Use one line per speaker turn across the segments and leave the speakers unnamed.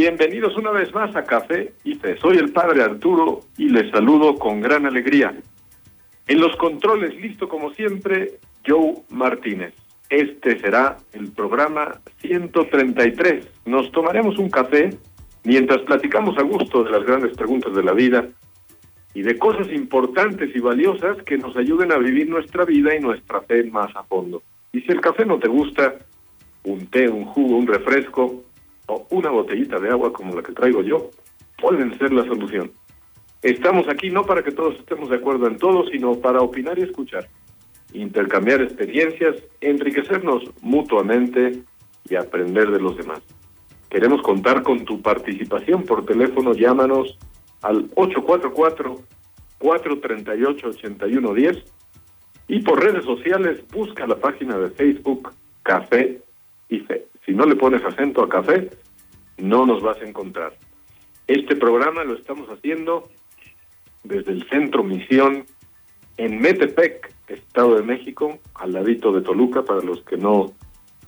bienvenidos una vez más a Café y Fe. Soy el padre Arturo y les saludo con gran alegría. En los controles, listo como siempre, Joe Martínez. Este será el programa 133. Nos tomaremos un café mientras platicamos a gusto de las grandes preguntas de la vida y de cosas importantes y valiosas que nos ayuden a vivir nuestra vida y nuestra fe más a fondo. Y si el café no te gusta, un té, un jugo, un refresco una botellita de agua como la que traigo yo, pueden ser la solución. Estamos aquí no para que todos estemos de acuerdo en todo, sino para opinar y escuchar, intercambiar experiencias, enriquecernos mutuamente y aprender de los demás. Queremos contar con tu participación por teléfono, llámanos al 844-438-8110 y por redes sociales busca la página de Facebook Café y Fe. Si no le pones acento a café, no nos vas a encontrar. Este programa lo estamos haciendo desde el Centro Misión en Metepec, Estado de México, al ladito de Toluca, para los que no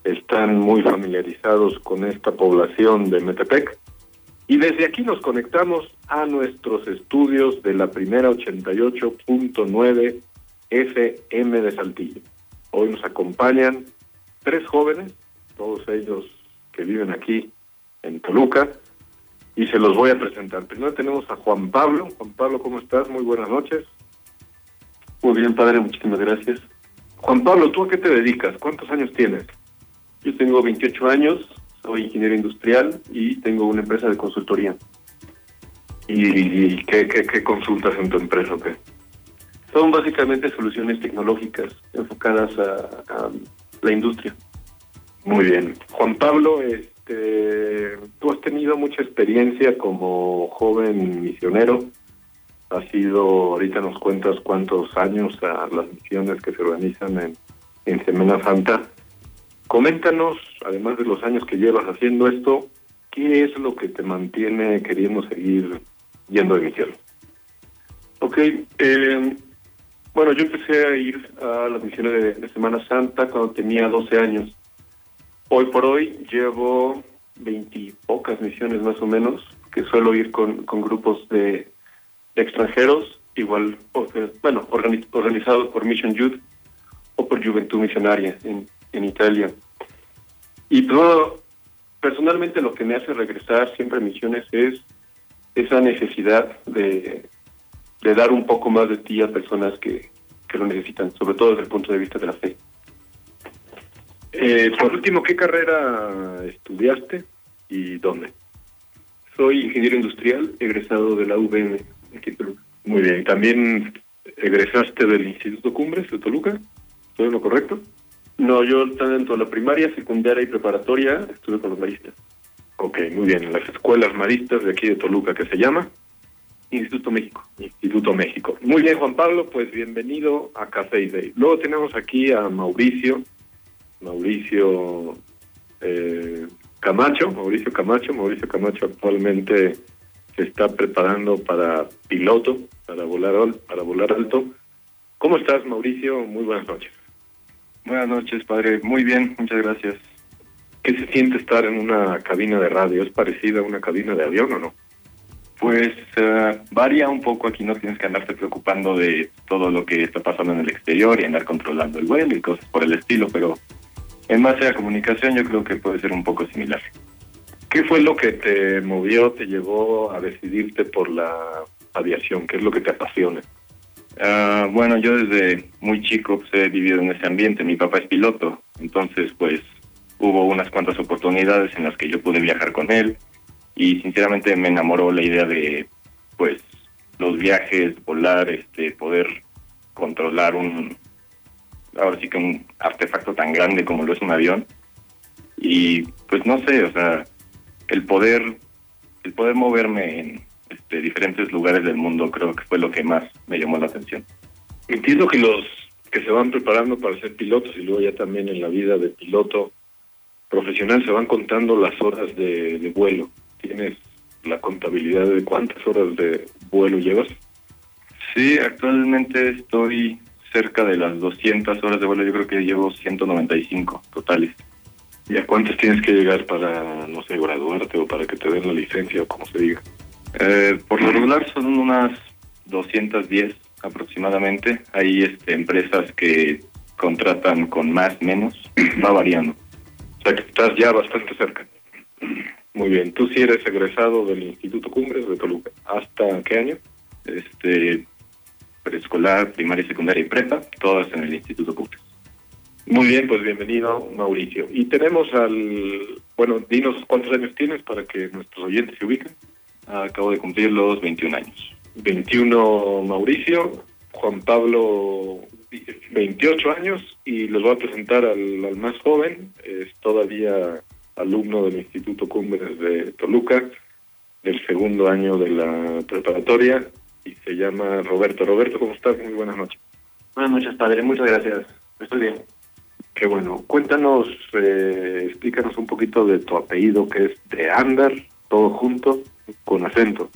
están muy familiarizados con esta población de Metepec. Y desde aquí nos conectamos a nuestros estudios de la primera 88.9 FM de Saltillo. Hoy nos acompañan tres jóvenes, todos ellos que viven aquí en Toluca, y se los voy a presentar. Primero tenemos a Juan Pablo. Juan Pablo, ¿cómo estás? Muy buenas noches.
Muy bien, padre, muchísimas gracias.
Juan Pablo, ¿tú a qué te dedicas? ¿Cuántos años tienes?
Yo tengo 28 años, soy ingeniero industrial y tengo una empresa de consultoría.
¿Y, qué, qué, consultas en tu empresa o qué?
Son básicamente soluciones tecnológicas enfocadas a, a la industria.
Muy bien. Juan Pablo, es este, tú has tenido mucha experiencia como joven misionero. Has sido, ahorita nos cuentas cuántos años a las misiones que se organizan en, Semana Santa. Coméntanos, además de los años que llevas haciendo esto, ¿qué es lo que te mantiene queriendo seguir yendo de misión?
Ok, eh, bueno, yo empecé a ir a las misiones de, de Semana Santa cuando tenía 12 años Hoy por hoy llevo veintipocas misiones más o menos, que suelo ir con, con grupos de, extranjeros, igual, bueno, organizados por Mission Youth o por Juventud Misionaria en, en Italia. Y todo, personalmente lo que me hace regresar siempre a misiones es esa necesidad de, de dar un poco más de ti a personas que, que lo necesitan, sobre todo desde el punto de vista de la fe.
Eh, por último, ¿qué carrera estudiaste y dónde?
Soy ingeniero industrial, egresado de la UVM, aquí en Toluca.
Muy bien, ¿también egresaste del Instituto Cumbres de Toluca? ¿Todo lo correcto?
No, yo tanto la primaria, secundaria y preparatoria estuve con los maristas.
Ok, muy bien. Las escuelas maristas de aquí de Toluca, ¿qué se llama?
Instituto México.
Instituto México. Muy bien, Juan Pablo, pues bienvenido a Café Day. Luego tenemos aquí a Mauricio, Mauricio eh, Camacho, Mauricio Camacho, Mauricio Camacho actualmente se está preparando para piloto, para volar, para volar alto. ¿Cómo estás, Mauricio? Muy buenas noches.
Buenas noches, padre. Muy bien, muchas gracias.
¿Qué se siente estar en una cabina de radio? ¿Es parecida a una cabina de avión o no?
Pues uh, varía un poco. Aquí no tienes que andarte preocupando de todo lo que está pasando en el exterior y andar controlando el vuelo y cosas por el estilo, pero en base a comunicación yo creo que puede ser un poco similar.
¿Qué fue lo que te movió, te llevó a decidirte por la aviación? ¿Qué es lo que te apasiona?
Uh, bueno, yo desde muy chico pues, he vivido en ese ambiente. Mi papá es piloto, entonces pues hubo unas cuantas oportunidades en las que yo pude viajar con él y sinceramente me enamoró la idea de pues los viajes, volar, este, poder controlar un, ahora sí que un artefacto tan grande como lo es un avión. Y pues no sé, o sea, el poder, el poder moverme en, de diferentes lugares del mundo creo que fue lo que más me llamó la atención.
Entiendo que los que se van preparando para ser pilotos y luego ya también en la vida de piloto profesional se van contando las horas de, de vuelo. ¿Tienes la contabilidad de cuántas horas de vuelo llevas?
Sí, actualmente estoy cerca de las 200 horas de vuelo, yo creo que llevo 195 totales.
¿Y a cuántas tienes que llegar para, no sé, graduarte o para que te den la licencia o como se diga?
Eh, por lo regular son unas 210 aproximadamente. Hay este, empresas que contratan con más, menos, va variando.
O sea que estás ya bastante cerca. Muy bien. ¿Tú sí eres egresado del Instituto Cumbres de Toluca? ¿Hasta qué año?
Este, preescolar, primaria, secundaria y prepa, todas en el Instituto Cumbres.
Muy bien, pues bienvenido, Mauricio. Y tenemos al... Bueno, dinos cuántos años tienes para que nuestros oyentes se ubiquen.
Acabo de cumplir los 21 años.
21 Mauricio, Juan Pablo 28 años y les voy a presentar al, al más joven, es todavía alumno del Instituto Cumbres de Toluca, del segundo año de la preparatoria y se llama Roberto. Roberto, ¿cómo estás? Muy buenas noches.
Buenas noches, padre. Muchas gracias. Estoy bien.
Qué bueno. Cuéntanos, eh, explícanos un poquito de tu apellido, que es de Andar, todo junto, con acento.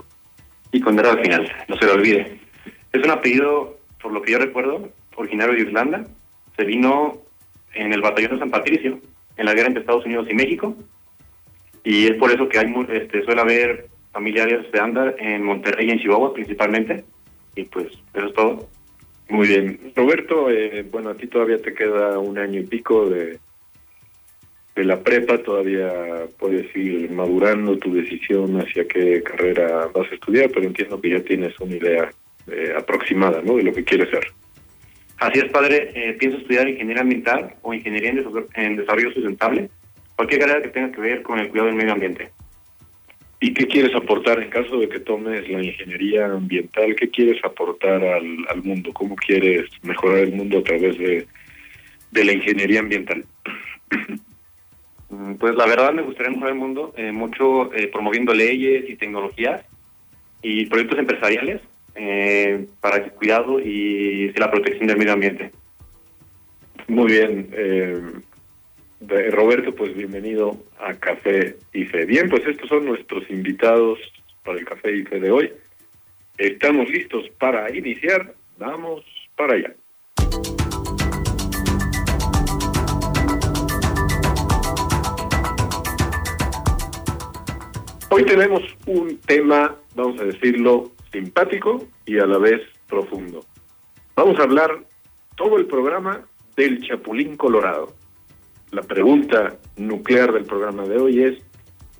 Y con al final, no se lo olvide. Es un apellido, por lo que yo recuerdo, originario de Irlanda. Se vino en el batallón de San Patricio, en la guerra entre Estados Unidos y México. Y es por eso que hay este, suele haber familiares de Andar en Monterrey y en Chihuahua principalmente. Y pues eso es todo.
Muy bien. Roberto, eh, bueno, a ti todavía te queda un año y pico de, de la prepa, todavía puedes ir madurando tu decisión hacia qué carrera vas a estudiar, pero entiendo que ya tienes una idea eh, aproximada, ¿no?, de lo que quieres ser.
Así es, padre. Eh, pienso estudiar ingeniería ambiental o ingeniería en, desarrollo- en desarrollo sustentable. Cualquier carrera que tenga que ver con el cuidado del medio ambiente.
¿Y qué quieres aportar en caso de que tomes la ingeniería ambiental? ¿Qué quieres aportar al, al mundo? ¿Cómo quieres mejorar el mundo a través de, de la ingeniería ambiental?
Mm, Pues la verdad me gustaría mejorar el mundo eh, mucho eh, promoviendo leyes y tecnologías y proyectos empresariales eh, para el cuidado y la protección del medio ambiente.
Muy bien. Roberto, pues bienvenido a Café y Fe. Bien, pues estos son nuestros invitados para el Café y Fe de hoy. Estamos listos para iniciar. Vamos para allá. Hoy tenemos un tema, vamos a decirlo, simpático y a la vez profundo. Vamos a hablar todo el programa del Chapulín Colorado. La pregunta nuclear del programa de hoy es,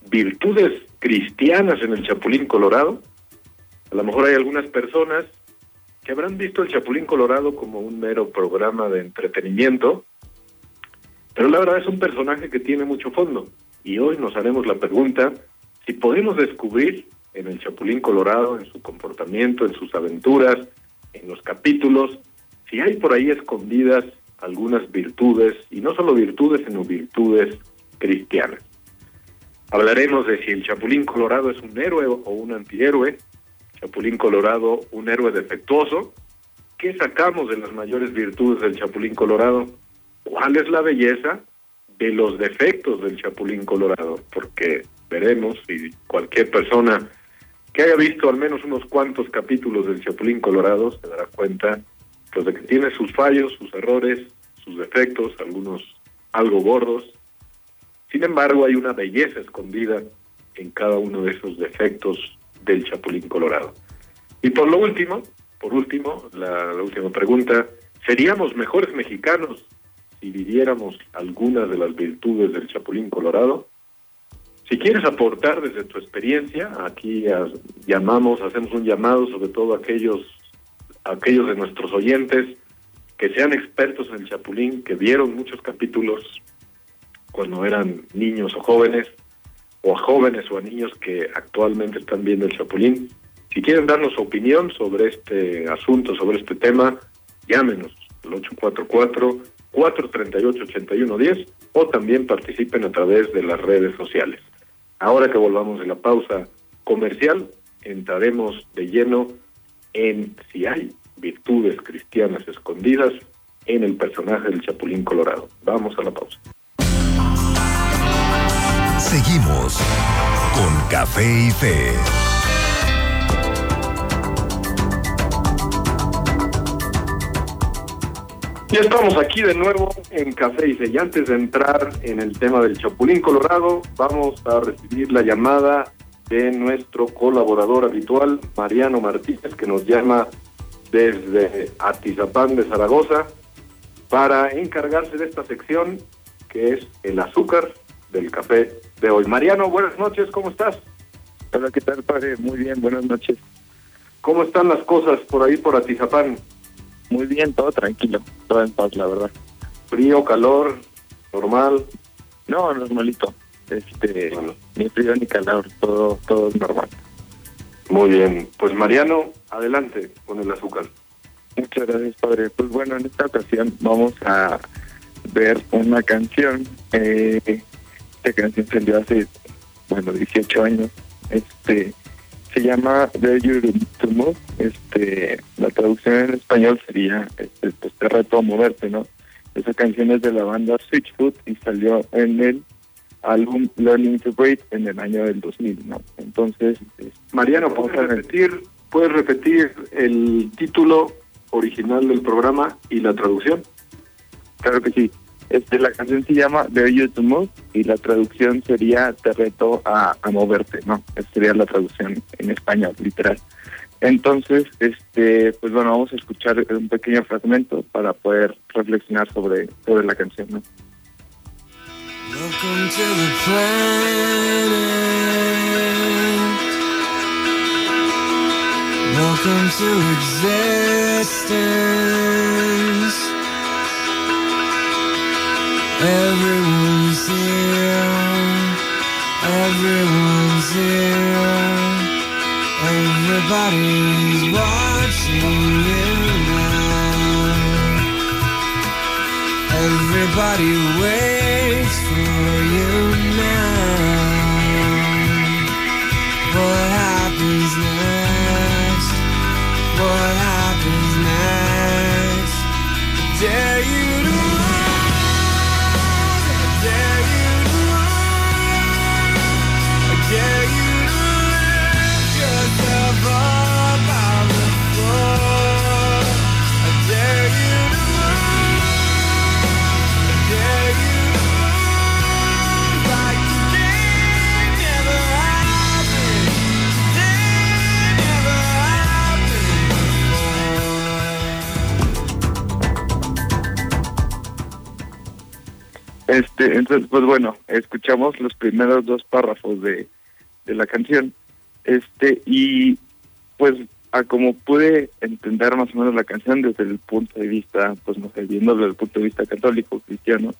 ¿virtudes cristianas en el Chapulín Colorado? A lo mejor hay algunas personas que habrán visto el Chapulín Colorado como un mero programa de entretenimiento, pero la verdad es un personaje que tiene mucho fondo. Y hoy nos haremos la pregunta si podemos descubrir en el Chapulín Colorado, en su comportamiento, en sus aventuras, en los capítulos, si hay por ahí escondidas algunas virtudes, y no solo virtudes, sino virtudes cristianas. Hablaremos de si el Chapulín Colorado es un héroe o un antihéroe, Chapulín Colorado un héroe defectuoso, ¿qué sacamos de las mayores virtudes del Chapulín Colorado? ¿Cuál es la belleza de los defectos del Chapulín Colorado? Porque veremos si cualquier persona que haya visto al menos unos cuantos capítulos del Chapulín Colorado se dará cuenta pues, de que tiene sus fallos, sus errores, sus defectos, algunos algo gordos. Sin embargo, hay una belleza escondida en cada uno de esos defectos del Chapulín Colorado. Y por lo último, por último, la, la última pregunta, ¿seríamos mejores mexicanos si viviéramos algunas de las virtudes del Chapulín Colorado? Si quieres aportar desde tu experiencia, aquí llamamos, hacemos un llamado sobre todo a aquellos, aquellos de nuestros oyentes que sean expertos en el Chapulín, que vieron muchos capítulos cuando eran niños o jóvenes, o a jóvenes o a niños que actualmente están viendo el Chapulín. Si quieren darnos su opinión sobre este asunto, sobre este tema, llámenos al 844-438-8110 o también participen a través de las redes sociales. Ahora que volvamos de la pausa comercial, entraremos de lleno en si hay virtudes cristianas escondidas en el personaje del Chapulín Colorado. Vamos a la pausa.
Seguimos con Café y Fe.
Ya estamos aquí de nuevo en Café y Fe. Y antes de entrar en el tema del Chapulín Colorado, vamos a recibir la llamada de nuestro colaborador habitual, Mariano Martínez, que nos llama desde Atizapán de Zaragoza para encargarse de esta sección que es el azúcar del café de hoy. Mariano, buenas noches, ¿cómo estás?
Hola, ¿qué tal, padre? Muy bien, buenas noches.
¿Cómo están las cosas por ahí, por Atizapán?
Muy bien, todo tranquilo, todo en paz, la verdad.
¿Frío, calor, normal?
No, normalito. Este, ni frío ni calor, todo, todo normal.
Muy bien, pues Mariano, adelante con el azúcar.
Muchas gracias, padre. Pues bueno, en esta ocasión vamos a ver una canción. Eh, esta canción salió hace, bueno, 18 años. Este, se llama The You. Este, la traducción en español sería, este, pues reto a moverte, ¿no? Esa canción es de la banda Switchfoot y salió en el álbum Learning to Breathe en el año del 2000, ¿no? Entonces,
Mariano, ¿puedes repetir, ¿puedes repetir el título original del programa y la traducción?
Claro que sí. Este, la canción se llama The You to Move y la traducción sería Te reto a, a moverte, ¿no? Esa sería la traducción en español, literal. Entonces, este, pues bueno, vamos a escuchar un pequeño fragmento para poder reflexionar sobre, sobre la canción, ¿no?
Welcome to the planet. Welcome to existence. Everyone's here. Everyone's here. Everybody's watching you now. Everybody
entonces, pues bueno, escuchamos los primeros dos párrafos de, de la canción. Este, y pues a como pude entender más o menos la canción desde el punto de vista, pues no sé, viéndolo desde el punto de vista católico, cristiano,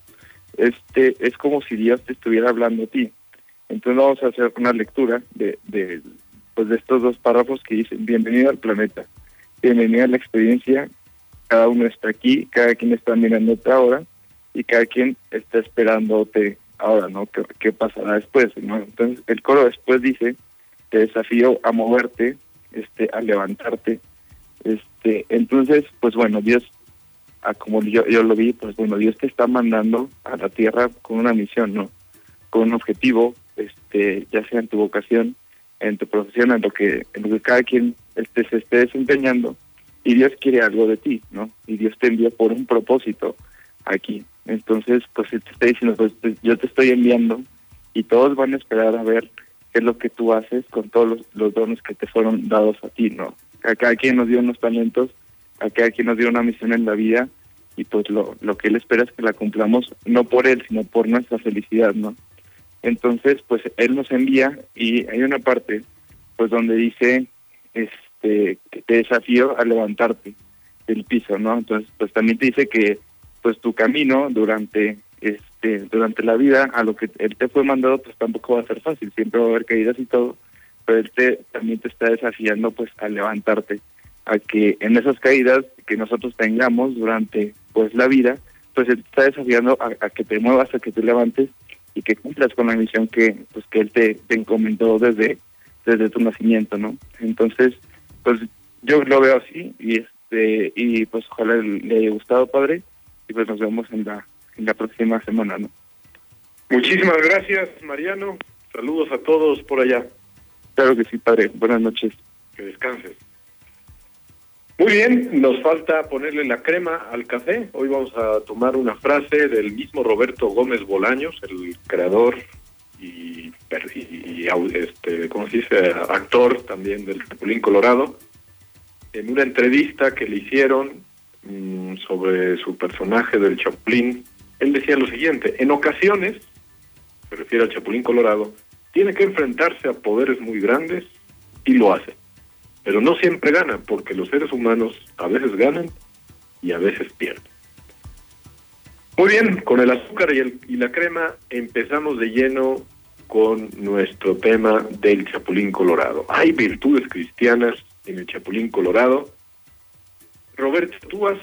este, es como si Dios te estuviera hablando a ti. Entonces vamos a hacer una lectura de, de, pues de estos dos párrafos que dicen, bienvenido al planeta, bienvenido a la experiencia, cada uno está aquí, cada quien está mirándote ahora, y cada quien está esperándote ahora, ¿no? ¿Qué, pasará después. Entonces, el coro después dice, te desafío a moverte, este, a levantarte, este, entonces, pues bueno, Dios, a como yo, yo lo vi, pues bueno, Dios te está mandando a la tierra con una misión, ¿no? Con un objetivo, este, ya sea en tu vocación, en tu profesión, en lo que, en lo que cada quien este, se esté desempeñando, y Dios quiere algo de ti, ¿no? Y Dios te envía por un propósito aquí. Entonces, pues él te está diciendo, pues yo te estoy enviando y todos van a esperar a ver qué es lo que tú haces con todos los, los dones que te fueron dados a ti, ¿no? A cada quien nos dio unos talentos, a cada quien nos dio una misión en la vida y pues lo, lo que él espera es que la cumplamos no por él, sino por nuestra felicidad, ¿no? Entonces, pues él nos envía y hay una parte pues donde dice este que te desafío a levantarte del piso, ¿no? Entonces, pues también te dice que pues tu camino durante este durante la vida a lo que él te fue mandado pues tampoco va a ser fácil, siempre va a haber caídas y todo, pero él te también te está desafiando pues a levantarte, a que en esas caídas que nosotros tengamos durante pues la vida, pues él te está desafiando a, que te muevas, a que te levantes y que cumplas con la misión que pues que él te, te encomendó desde
desde tu nacimiento, ¿no? Entonces, pues yo lo veo así y este y pues ojalá le haya gustado, padre, y pues nos vemos en la en la próxima semana, ¿no?
Muchísimas gracias, Mariano. Saludos a todos por allá.
Claro que sí, padre. Buenas noches.
Que descanses. Muy bien, nos falta ponerle la crema al café. Hoy vamos a tomar una frase del mismo Roberto Gómez Bolaños, el creador y, y- este, ¿cómo se dice? actor también del Chapulín Colorado. En una entrevista que le hicieron mm, sobre su personaje del Chapulín, él decía lo siguiente, en ocasiones, se refiere al Chapulín Colorado, tiene que enfrentarse a poderes muy grandes y lo hace. Pero no siempre gana, porque los seres humanos a veces ganan y a veces pierden. Muy bien, con el azúcar y, el- y la crema empezamos de lleno con nuestro tema del Chapulín Colorado. Hay virtudes cristianas en el Chapulín Colorado. Roberto, tú has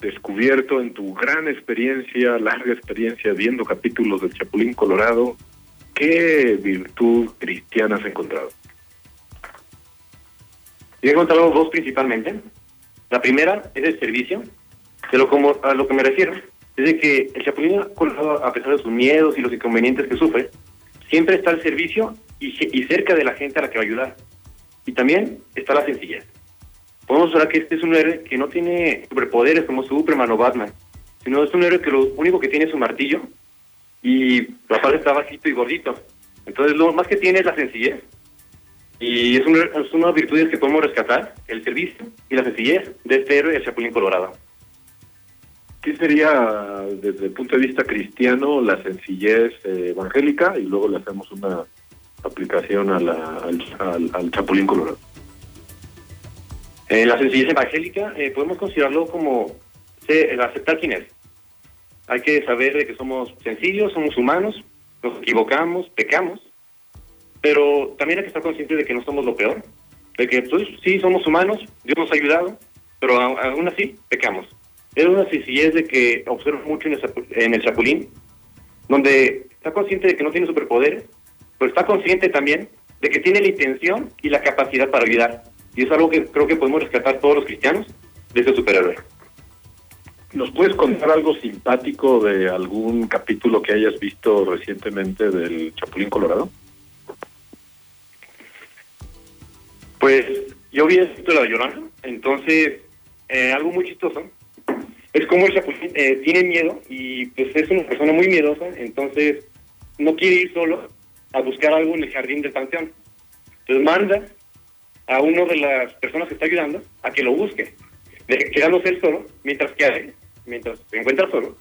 descubierto en tu gran experiencia, larga experiencia viendo capítulos del Chapulín Colorado, ¿qué virtud cristiana has encontrado?
Yo he encontrado dos principalmente. La primera es el servicio. De lo como, a lo que me refiero es de que el Chapulín Colorado, a pesar de sus miedos y los inconvenientes que sufre, siempre está al servicio y, y cerca de la gente a la que va a ayudar. Y también está la sencillez. Podemos hablar que este es un héroe que no tiene superpoderes como Superman o Batman, sino es un héroe que lo único que tiene es su martillo y aparte está bajito y gordito. Entonces lo más que tiene es la sencillez. Y es una, es una virtudes que podemos rescatar, el servicio y la sencillez de este héroe del Chapulín Colorado.
¿Qué sería, desde el punto de vista cristiano, la sencillez eh, evangélica? Y luego le hacemos una aplicación la, al- al Chapulín Colorado.
Eh, la sencillez evangélica eh, podemos considerarlo como el aceptar quién es. Hay que saber que somos sencillos, somos humanos, nos equivocamos, pecamos, pero también hay que estar conscientes de que no somos lo peor, de que pues, sí somos humanos, Dios nos ha ayudado, pero aún así pecamos. Es una sencillez de que observo mucho en el, en el Chapulín, donde está consciente de que no tiene superpoderes, pero está consciente también de que tiene la intención y la capacidad para ayudar. Y es algo que creo que podemos rescatar todos los cristianos de este superhéroe.
¿Nos puedes contar algo simpático de algún capítulo que hayas visto recientemente del Chapulín Colorado?
Pues yo vi esto de la llorona, entonces eh, algo muy chistoso es como el chapulín eh, tiene miedo y pues es una persona muy miedosa, entonces no quiere ir solo a buscar algo en el jardín del panteón. Entonces manda a uno de las personas que está ayudando a que lo busque, de- quedándose él solo, mientras que hace, mientras se encuentra solo,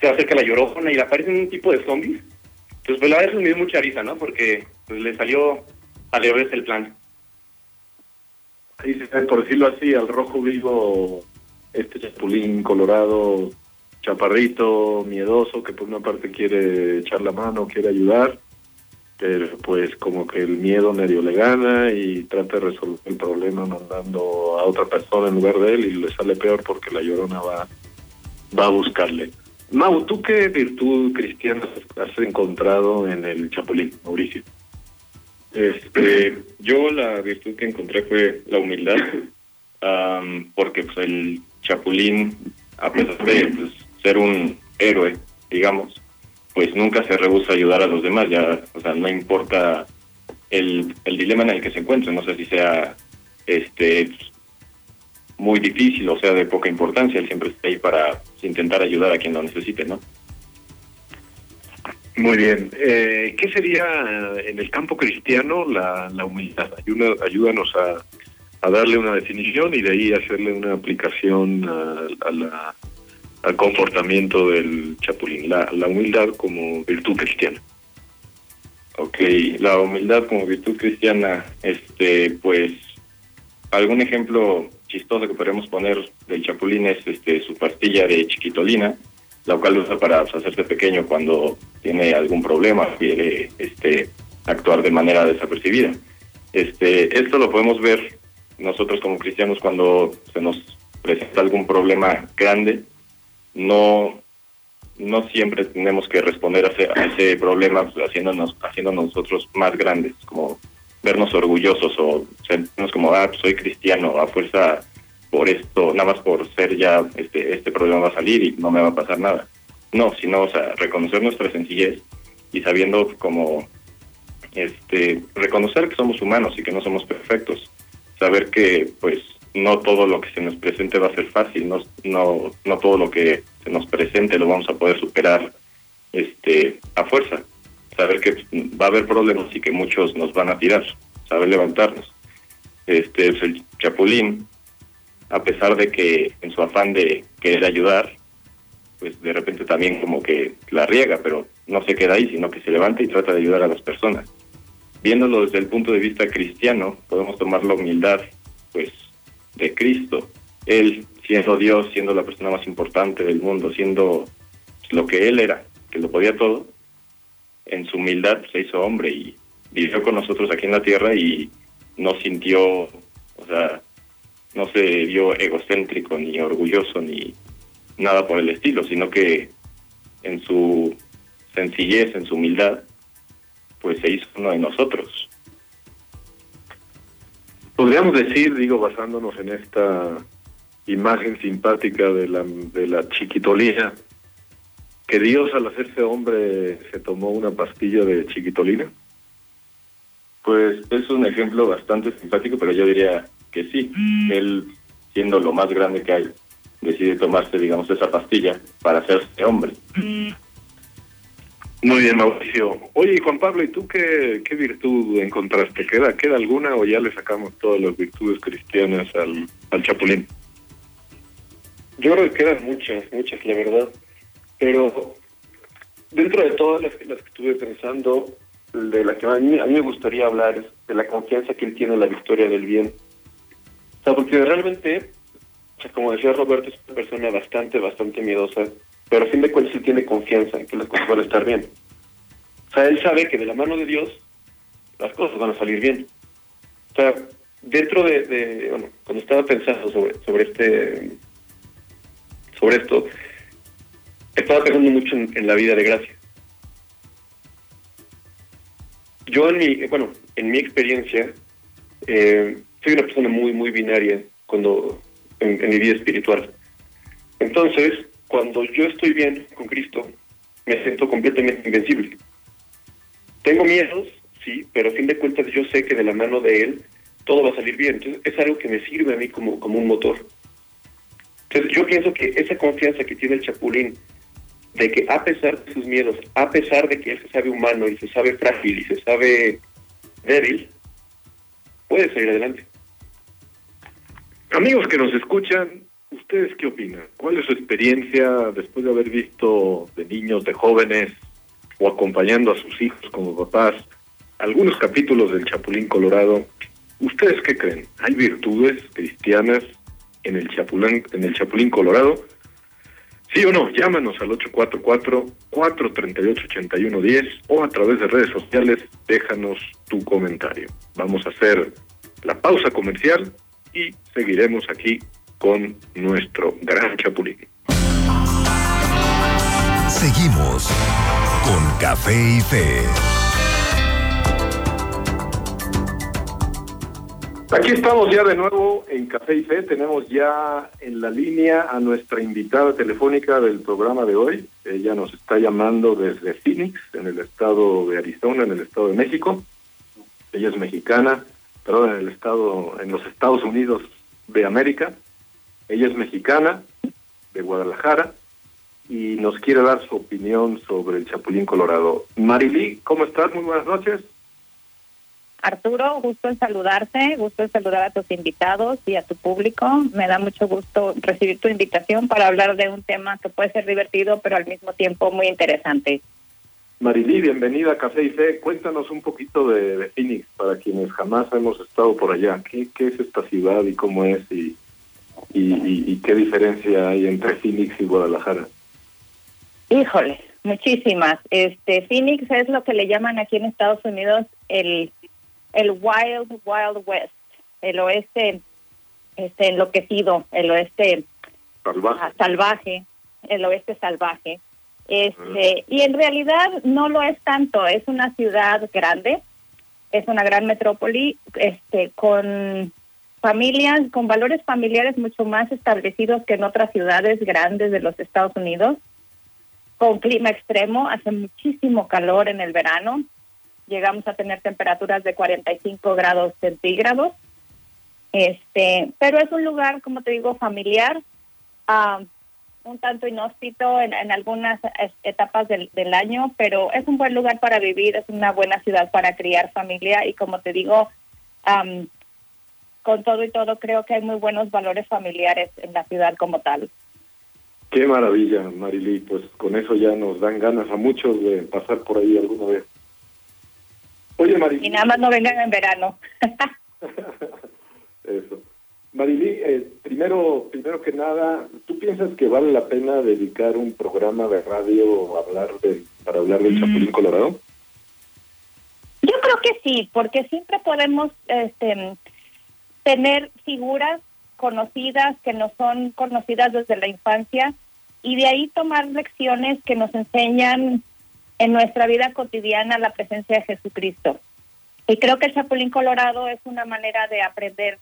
se acerca a la llorona y le aparecen un tipo de zombies. Entonces pues la verdad me dio mucha risa, ¿no? Porque pues, le salió al revés el plan.
Ahí por decirlo así, al rojo vivo, este Chapulín Colorado, chaparrito, miedoso, que por una parte quiere echar la mano, quiere ayudar, pero pues como que el miedo medio le gana y trata de resolver el problema mandando a otra persona en lugar de él y le sale peor porque la llorona va, va a buscarle. Mau, ¿tú qué virtud cristiana has encontrado en el Chapulín, Mauricio?
Este, yo la virtud que encontré fue la humildad, am, porque pues el Chapulín, a pesar de pues, ser un héroe, digamos, pues nunca se rehúsa a ayudar a los demás, ya, o sea, no importa el, el dilema en el que se encuentre, no sé si sea este muy difícil o sea de poca importancia, él siempre está ahí para intentar ayudar a quien lo necesite, ¿no?
Muy bien. Eh, ¿Qué sería en el campo cristiano la, la humildad? Ayuda- ayúdanos a, a darle una definición y de ahí hacerle una aplicación a la- al comportamiento del chapulín. La, humildad como virtud cristiana.
Ok, la humildad como virtud cristiana, este, pues, algún ejemplo chistoso que podemos poner del chapulín es este, su pastilla de chiquitolina, la cual usa para hacerse pequeño cuando tiene algún problema, quiere este, actuar de manera desapercibida. Este, esto lo podemos ver nosotros como cristianos cuando se nos presenta algún problema grande, no no siempre tenemos que responder a ese, problema haciéndonos, haciéndonos nosotros más grandes, como vernos orgullosos o sentirnos como, ah, pues soy cristiano, a fuerza por esto, nada más por ser ya, este, este problema va a salir y no me va a pasar nada. No, sino, o sea, reconocer nuestra sencillez y sabiendo como, este, reconocer que somos humanos y que no somos perfectos. Saber que, pues, no todo lo que se nos presente va a ser fácil, no, no, no todo lo que se nos presente lo vamos a poder superar este, a fuerza. Saber que va a haber problemas y que muchos nos van a tirar, saber levantarnos. Este, pues, el Chapulín, a pesar de que en su afán de querer ayudar, pues de repente también como que la riega, pero no se queda ahí, sino que se levanta y trata de ayudar a las personas. Viéndolo desde el punto de vista cristiano, podemos tomar la humildad, pues, de Cristo. Él, siendo Dios, siendo la persona más importante del mundo, siendo lo que Él era, que lo podía todo, en su humildad se hizo hombre y vivió con nosotros aquí en la tierra y no sintió, o sea, no se vio egocéntrico ni orgulloso ni nada por el estilo, sino que en su sencillez, en su humildad, pues se hizo uno de nosotros.
Podríamos decir, digo, basándonos en esta imagen simpática de la, de la chiquitolina, que Dios al hacerse hombre se tomó una pastilla de chiquitolina.
Pues es un ejemplo bastante simpático, pero yo diría que sí. Él, siendo lo más grande que hay, decide tomarse, digamos, esa pastilla para hacerse hombre.
Muy bien, Mauricio. Oye, Juan Pablo, ¿y tú qué, qué virtud encontraste? ¿Queda, ¿Queda alguna o ya le sacamos todas las virtudes cristianas al, Chapulín?
Yo creo que quedan muchas, muchas, la verdad. Pero dentro de todas las, las que estuve pensando, de la que a mí, a mí me gustaría hablar es de la confianza que él tiene en la victoria del bien. O sea, porque realmente, o sea, como decía Roberto, es una persona bastante, bastante miedosa, pero a fin de cuentas él tiene confianza en que las cosas van a estar bien. O sea, él sabe que de la mano de Dios las cosas van a salir bien. O sea, dentro de, bueno, cuando estaba pensando sobre, sobre este, sobre esto, estaba pensando mucho en, la vida de gracia. Yo en mi, bueno, en mi experiencia, eh, soy una persona muy, muy binaria cuando en mi vida espiritual. Entonces, cuando yo estoy bien con Cristo, me siento completamente invencible. Tengo miedos, sí, pero a fin de cuentas yo sé que de la mano de Él todo va a salir bien. Entonces, es algo que me sirve a mí como, como un motor. Entonces, yo pienso que esa confianza que tiene el Chapulín, de que a pesar de sus miedos, a pesar de que él se sabe humano y se sabe frágil y se sabe débil, puede salir adelante.
Amigos que nos escuchan, ¿ustedes qué opinan? ¿Cuál es su experiencia después de haber visto de niños, de jóvenes o acompañando a sus hijos como papás algunos capítulos del Chapulín Colorado? ¿Ustedes qué creen? ¿Hay virtudes cristianas en el Chapulín, en el Chapulín Colorado? ¿Sí o no? Llámanos al 844-438-8110 o a través de redes sociales, déjanos tu comentario. Vamos a hacer la pausa comercial y seguiremos aquí con nuestro gran Chapulín.
Seguimos con Café y Fe.
Aquí estamos ya de nuevo en Café y Fe. Tenemos ya en la línea a nuestra invitada telefónica del programa de hoy. Ella nos está llamando desde Phoenix, en el estado de Arizona, en el estado de México. Ella es mexicana, perdón, en el estado, en los Estados Unidos de América. Ella es mexicana, de Guadalajara, y nos quiere dar su opinión sobre el Chapulín Colorado. Marily, ¿cómo estás? Muy buenas noches.
Arturo, gusto en saludarte, gusto en saludar a tus invitados y a tu público. Me da mucho gusto recibir tu invitación para hablar de un tema que puede ser divertido, pero al mismo tiempo muy interesante.
Marily, bienvenida a Café y Fe. Cuéntanos un poquito de, de Phoenix, para quienes jamás hemos estado por allá. ¿Qué, qué es esta ciudad y cómo es y, y, y- y qué diferencia hay entre Phoenix y Guadalajara?
Híjole, muchísimas. Este Phoenix es lo que le llaman aquí en Estados Unidos el el Wild Wild West, el oeste este enloquecido, el oeste
Salvaje.
ah, salvaje, el oeste salvaje. Este, y en realidad no lo es tanto, es una ciudad grande, es una gran metrópoli este, con familias, con valores familiares mucho más establecidos que en otras ciudades grandes de los Estados Unidos, con clima extremo, hace muchísimo calor en el verano, llegamos a tener temperaturas de 45 grados centígrados, este, pero es un lugar, como te digo, familiar, ah, un tanto inhóspito en, en algunas etapas del, del año, pero es un buen lugar para vivir, es una buena ciudad para criar familia y como te digo, am, con todo y todo creo que hay muy buenos valores familiares en la ciudad como tal.
Qué maravilla, Marily. Pues con eso ya nos dan ganas a muchos de pasar por ahí alguna vez. Oye, Marily.
Y nada más no vengan en verano.
Eso. Marily, eh, primero, primero que nada, ¿tú piensas que vale la pena dedicar un programa de radio a hablar de, para hablar del Chapulín Colorado?
Yo creo que sí, porque siempre podemos este, tener figuras conocidas que no son conocidas desde la infancia y de ahí tomar lecciones que nos enseñan en nuestra vida cotidiana la presencia de Jesucristo. Y creo que el Chapulín Colorado es una manera de aprender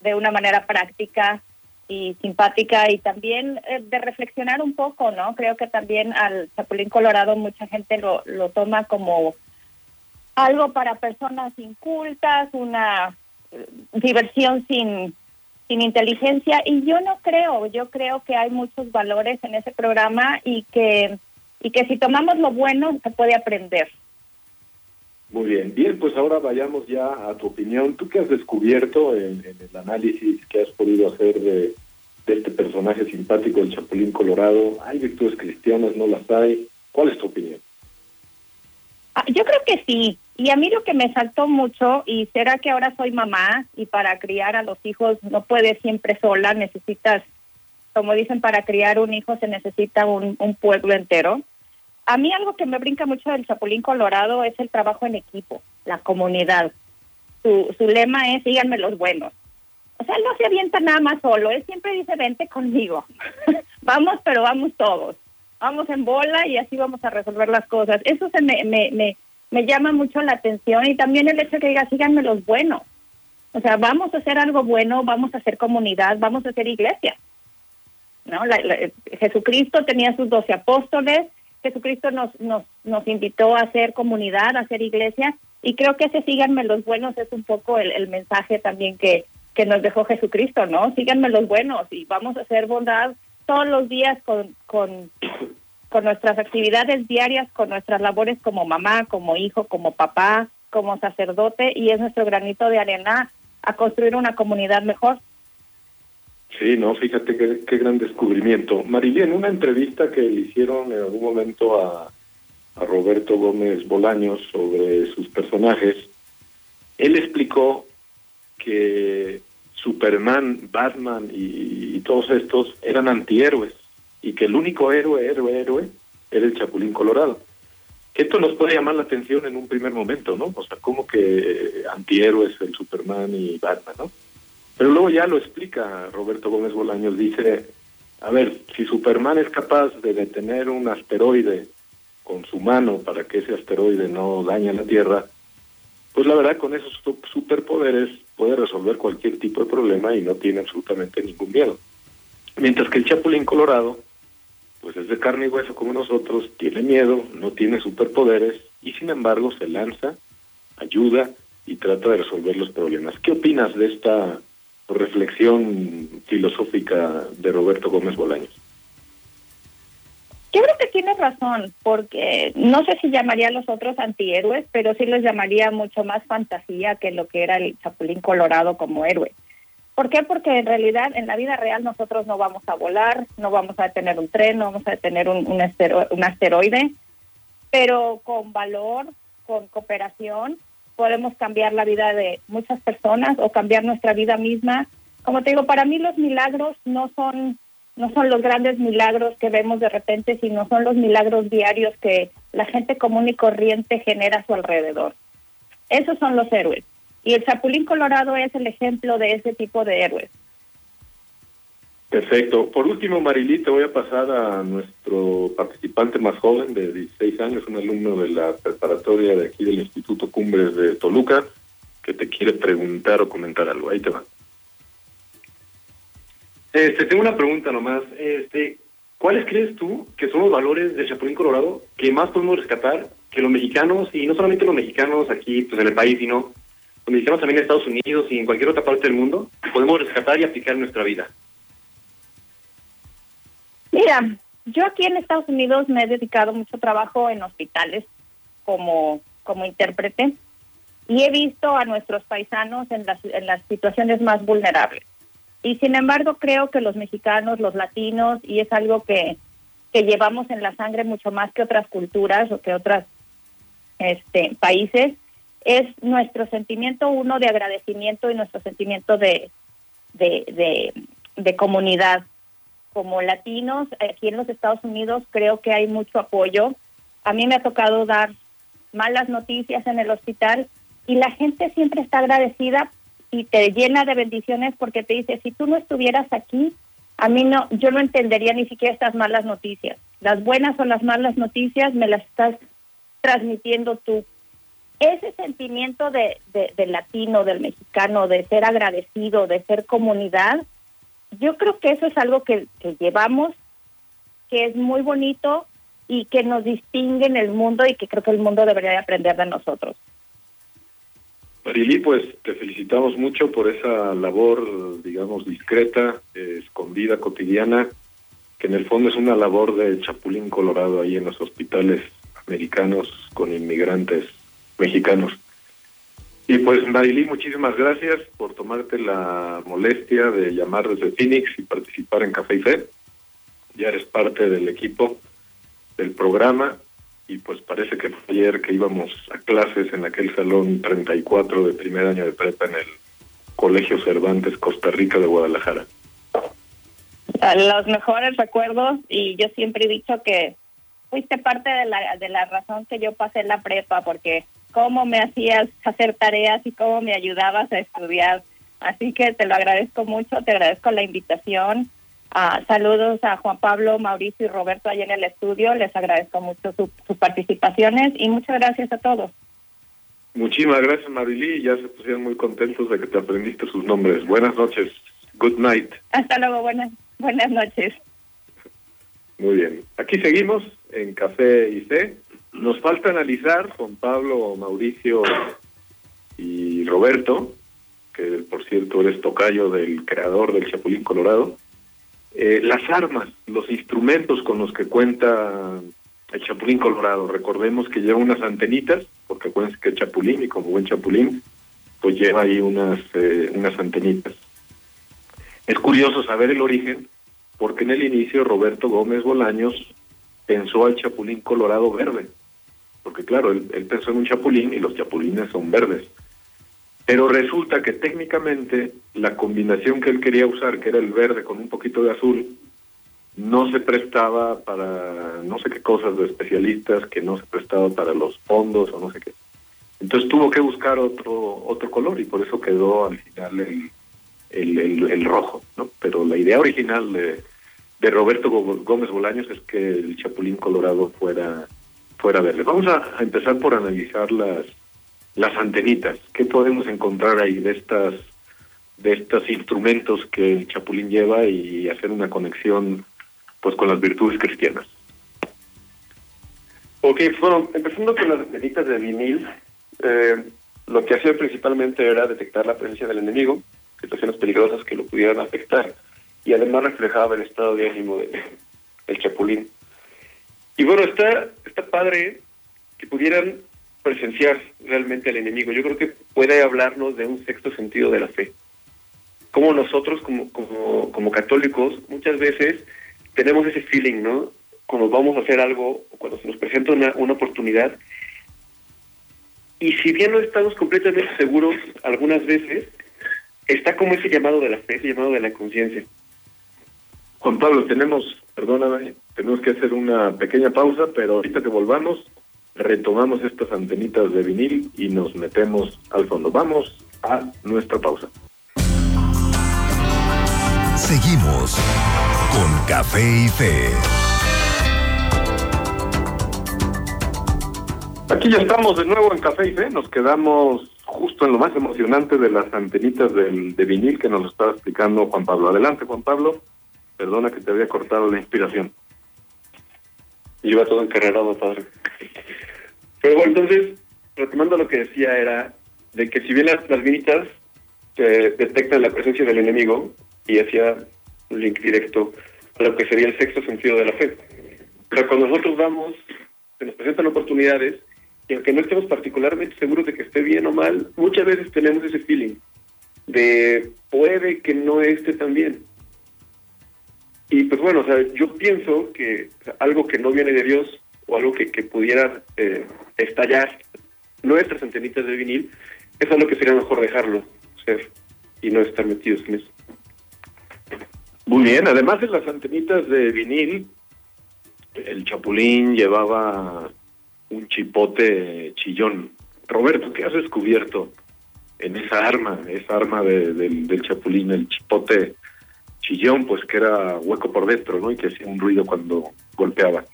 de una manera práctica y simpática y también eh, de reflexionar un poco, ¿no? Creo que también al Chapulín Colorado mucha gente lo, lo toma como algo para personas incultas, una diversión sin, sin inteligencia y yo no creo, yo creo que hay muchos valores en ese programa y que y que si tomamos lo bueno se puede aprender.
Muy bien, bien, pues ahora vayamos ya a tu opinión. ¿Tú qué has descubierto en, en el análisis que has podido hacer de, de este personaje simpático, el Chapulín Colorado? ¿Hay virtudes cristianas? ¿No las hay? ¿Cuál es tu opinión?
Ah, Yo creo que sí. Y a mí lo que me saltó mucho, y será que ahora soy mamá y para criar a los hijos no puedes siempre sola, necesitas, como dicen, para criar un hijo se necesita un, pueblo entero. A mí algo que me brinca mucho del Chapulín Colorado es el trabajo en equipo, la comunidad. Su, su lema es síganme los buenos. O sea, él no se avienta nada más solo, él siempre dice vente conmigo. vamos, pero vamos todos. Vamos en bola y así vamos a resolver las cosas. Eso se me, me, me, me llama mucho la atención y también el hecho de que diga síganme los buenos. O sea, vamos a hacer algo bueno, vamos a hacer comunidad, vamos a hacer iglesia. ¿No? Jesucristo tenía sus doce apóstoles, Jesucristo nos, nos, invitó a hacer comunidad, a hacer iglesia, y creo que ese síganme los buenos es un poco el, mensaje también que, que nos dejó Jesucristo, ¿no? Síganme los buenos y vamos a hacer bondad todos los días con, con nuestras actividades diarias, con nuestras labores como mamá, como hijo, como papá, como sacerdote, y es nuestro granito de arena a construir una comunidad mejor.
Sí, no, fíjate qué, qué gran descubrimiento. Marily, en una entrevista que le hicieron en algún momento a, a Roberto Gómez Bolaños sobre sus personajes, él explicó que Superman, Batman y, y todos estos eran antihéroes y que el único héroe, héroe, héroe era el Chapulín Colorado. Esto nos puede llamar la atención en un primer momento, ¿no? O sea, como que antihéroes el Superman y Batman, ¿no? Pero luego ya lo explica Roberto Gómez Bolaños, dice, a ver, si Superman es capaz de detener un asteroide con su mano para que ese asteroide no dañe la Tierra, pues la verdad con esos su- superpoderes puede resolver cualquier tipo de problema y no tiene absolutamente ningún miedo. Mientras que el Chapulín Colorado, pues es de carne y hueso como nosotros, tiene miedo, no tiene superpoderes y sin embargo se lanza, ayuda y trata de resolver los problemas. ¿Qué opinas de esta reflexión filosófica de Roberto Gómez Bolaños?
Yo creo que tienes razón, porque no sé si llamaría a los otros antihéroes, pero sí los llamaría mucho más fantasía que lo que era el Chapulín Colorado como héroe. ¿Por qué? Porque en realidad en la vida real nosotros no vamos a volar, no vamos a tener un tren, no vamos a tener un, un, un asteroide, pero con valor, con cooperación, podemos cambiar la vida de muchas personas o cambiar nuestra vida misma. Como te digo, para mí los milagros no son no son los grandes milagros que vemos de repente, sino son los milagros diarios que la gente común y corriente genera a su alrededor. Esos son los héroes. Y el Chapulín Colorado es el ejemplo de ese tipo de héroes.
Perfecto. Por último, Marilí, te voy a pasar a nuestro participante más joven de 16 años, un alumno de la preparatoria de aquí del Instituto Cumbres de Toluca, que te quiere preguntar o comentar algo. Ahí te va.
Este, tengo una pregunta nomás. Este, ¿Cuáles crees tú que son los valores del Chapulín Colorado que más podemos rescatar que los mexicanos, y no solamente los mexicanos aquí pues, en el país, sino los mexicanos también en Estados Unidos y en cualquier otra parte del mundo, podemos rescatar y aplicar en nuestra vida?
Mira, yo aquí en Estados Unidos me he dedicado mucho trabajo en hospitales como, como intérprete y he visto a nuestros paisanos en las, en las situaciones más vulnerables. Y sin embargo creo que los mexicanos, los latinos, y es algo que, que llevamos en la sangre mucho más que otras culturas o que otros este, países, es nuestro sentimiento uno de agradecimiento y nuestro sentimiento de, de, comunidad como latinos aquí en los Estados Unidos creo que hay mucho apoyo. A mí me ha tocado dar malas noticias en el hospital y la gente siempre está agradecida y te llena de bendiciones porque te dice, si tú no estuvieras aquí, a mí no, yo no entendería ni siquiera estas malas noticias. Las buenas o las malas noticias me las estás transmitiendo tú. Ese sentimiento de, de, del latino, del mexicano, de ser agradecido, de ser comunidad, yo creo que eso es algo que, llevamos, que es muy bonito y que nos distingue en el mundo y que creo que el mundo debería de aprender de nosotros.
Marili, pues te felicitamos mucho por esa labor, digamos, discreta, eh, escondida, cotidiana, que en el fondo es una labor de chapulín colorado ahí en los hospitales americanos con inmigrantes mexicanos. Y pues Marili, muchísimas gracias por tomarte la molestia de llamar desde Phoenix y participar en Café y Fe. Ya eres parte del equipo del programa y pues parece que fue ayer que íbamos a clases en aquel salón 34 de primer año de prepa en el Colegio Cervantes Costa Rica de Guadalajara.
Los mejores recuerdos y yo siempre he dicho que fuiste parte de la, de la razón que yo pasé la prepa porque cómo me hacías hacer tareas y cómo me ayudabas a estudiar. Así que te lo agradezco mucho, te agradezco la invitación. Ah, saludos a Juan Pablo, Mauricio y Roberto allá en el estudio. Les agradezco mucho su- sus participaciones y muchas gracias a todos.
Muchísimas gracias Marili, ya se pusieron muy contentos de que te aprendiste sus nombres. Buenas noches, good night.
Hasta luego, buenas, buenas noches.
Muy bien, aquí seguimos en Café y C. Nos falta analizar con Pablo, Mauricio y Roberto, que por cierto eres tocayo del creador del Chapulín Colorado, eh, las armas, los instrumentos con los que cuenta el Chapulín Colorado. Recordemos que lleva unas antenitas, porque acuérdense que Chapulín y como buen Chapulín, pues lleva ahí unas, eh, unas antenitas. Es curioso saber el origen, porque en el inicio Roberto Gómez Bolaños pensó al Chapulín Colorado verde, porque claro, él, pensó en un chapulín y los chapulines son verdes. Pero resulta que técnicamente la combinación que él quería usar, que era el verde con un poquito de azul, no se prestaba para no sé qué cosas de especialistas, que no se prestaba para los fondos o no sé qué. Entonces tuvo que buscar otro otro color y por eso quedó al final el, el, el- el rojo, ¿no? Pero la idea original de, de Roberto Gó- Gómez Bolaños es que el Chapulín Colorado fuera fuera verde. Vamos a, empezar por analizar las las antenitas. ¿Qué podemos encontrar ahí de estas de estos instrumentos que el Chapulín lleva y hacer una conexión pues con las virtudes cristianas?
Ok, bueno, empezando con las antenitas de vinil, eh, lo que hacía principalmente era detectar la presencia del enemigo, situaciones peligrosas que lo pudieran afectar, y además reflejaba el estado de ánimo de- del chapulín. Y bueno, está, está padre que pudieran presenciar realmente al enemigo. Yo creo que puede hablarnos de un sexto sentido de la fe. Como nosotros, como, como, católicos, muchas veces tenemos ese feeling, ¿no? Cuando vamos a hacer algo, cuando se nos presenta una, una oportunidad, y si bien no estamos completamente seguros algunas veces, está como ese llamado de la fe, ese llamado de la conciencia.
Juan Pablo, tenemos, perdóname, tenemos que hacer una pequeña pausa, pero ahorita que volvamos, retomamos estas antenitas de vinil y nos metemos al fondo. Vamos a nuestra pausa.
Seguimos con Café y Fe.
Aquí ya estamos de nuevo en Café y Fe. Nos quedamos justo en lo más emocionante de las antenitas del, de vinil que nos lo estaba explicando Juan Pablo. Adelante, Juan Pablo. Perdona que te había cortado la inspiración.
Iba todo encarrerado, padre. Pero bueno, entonces, retomando lo que decía era de que si bien las, las vinitas eh, detectan la presencia del enemigo y hacía un link directo a lo que sería el sexto sentido de la fe. Pero cuando nosotros vamos, se nos presentan oportunidades y aunque no estemos particularmente seguros de que esté bien o mal, muchas veces tenemos ese feeling de puede que no esté tan bien. Y pues bueno, o sea, yo pienso que algo que no viene de Dios o algo que, que pudiera eh, estallar nuestras antenitas de vinil, es algo que sería mejor dejarlo ser y no estar metidos en eso.
Muy bien, además de las antenitas de vinil, el Chapulín llevaba un chipote chillón. Roberto, ¿qué has descubierto en esa arma, esa arma de- del, del Chapulín, el chipote chillón, pues que era hueco por dentro, ¿no? Y que hacía un ruido cuando golpeaba.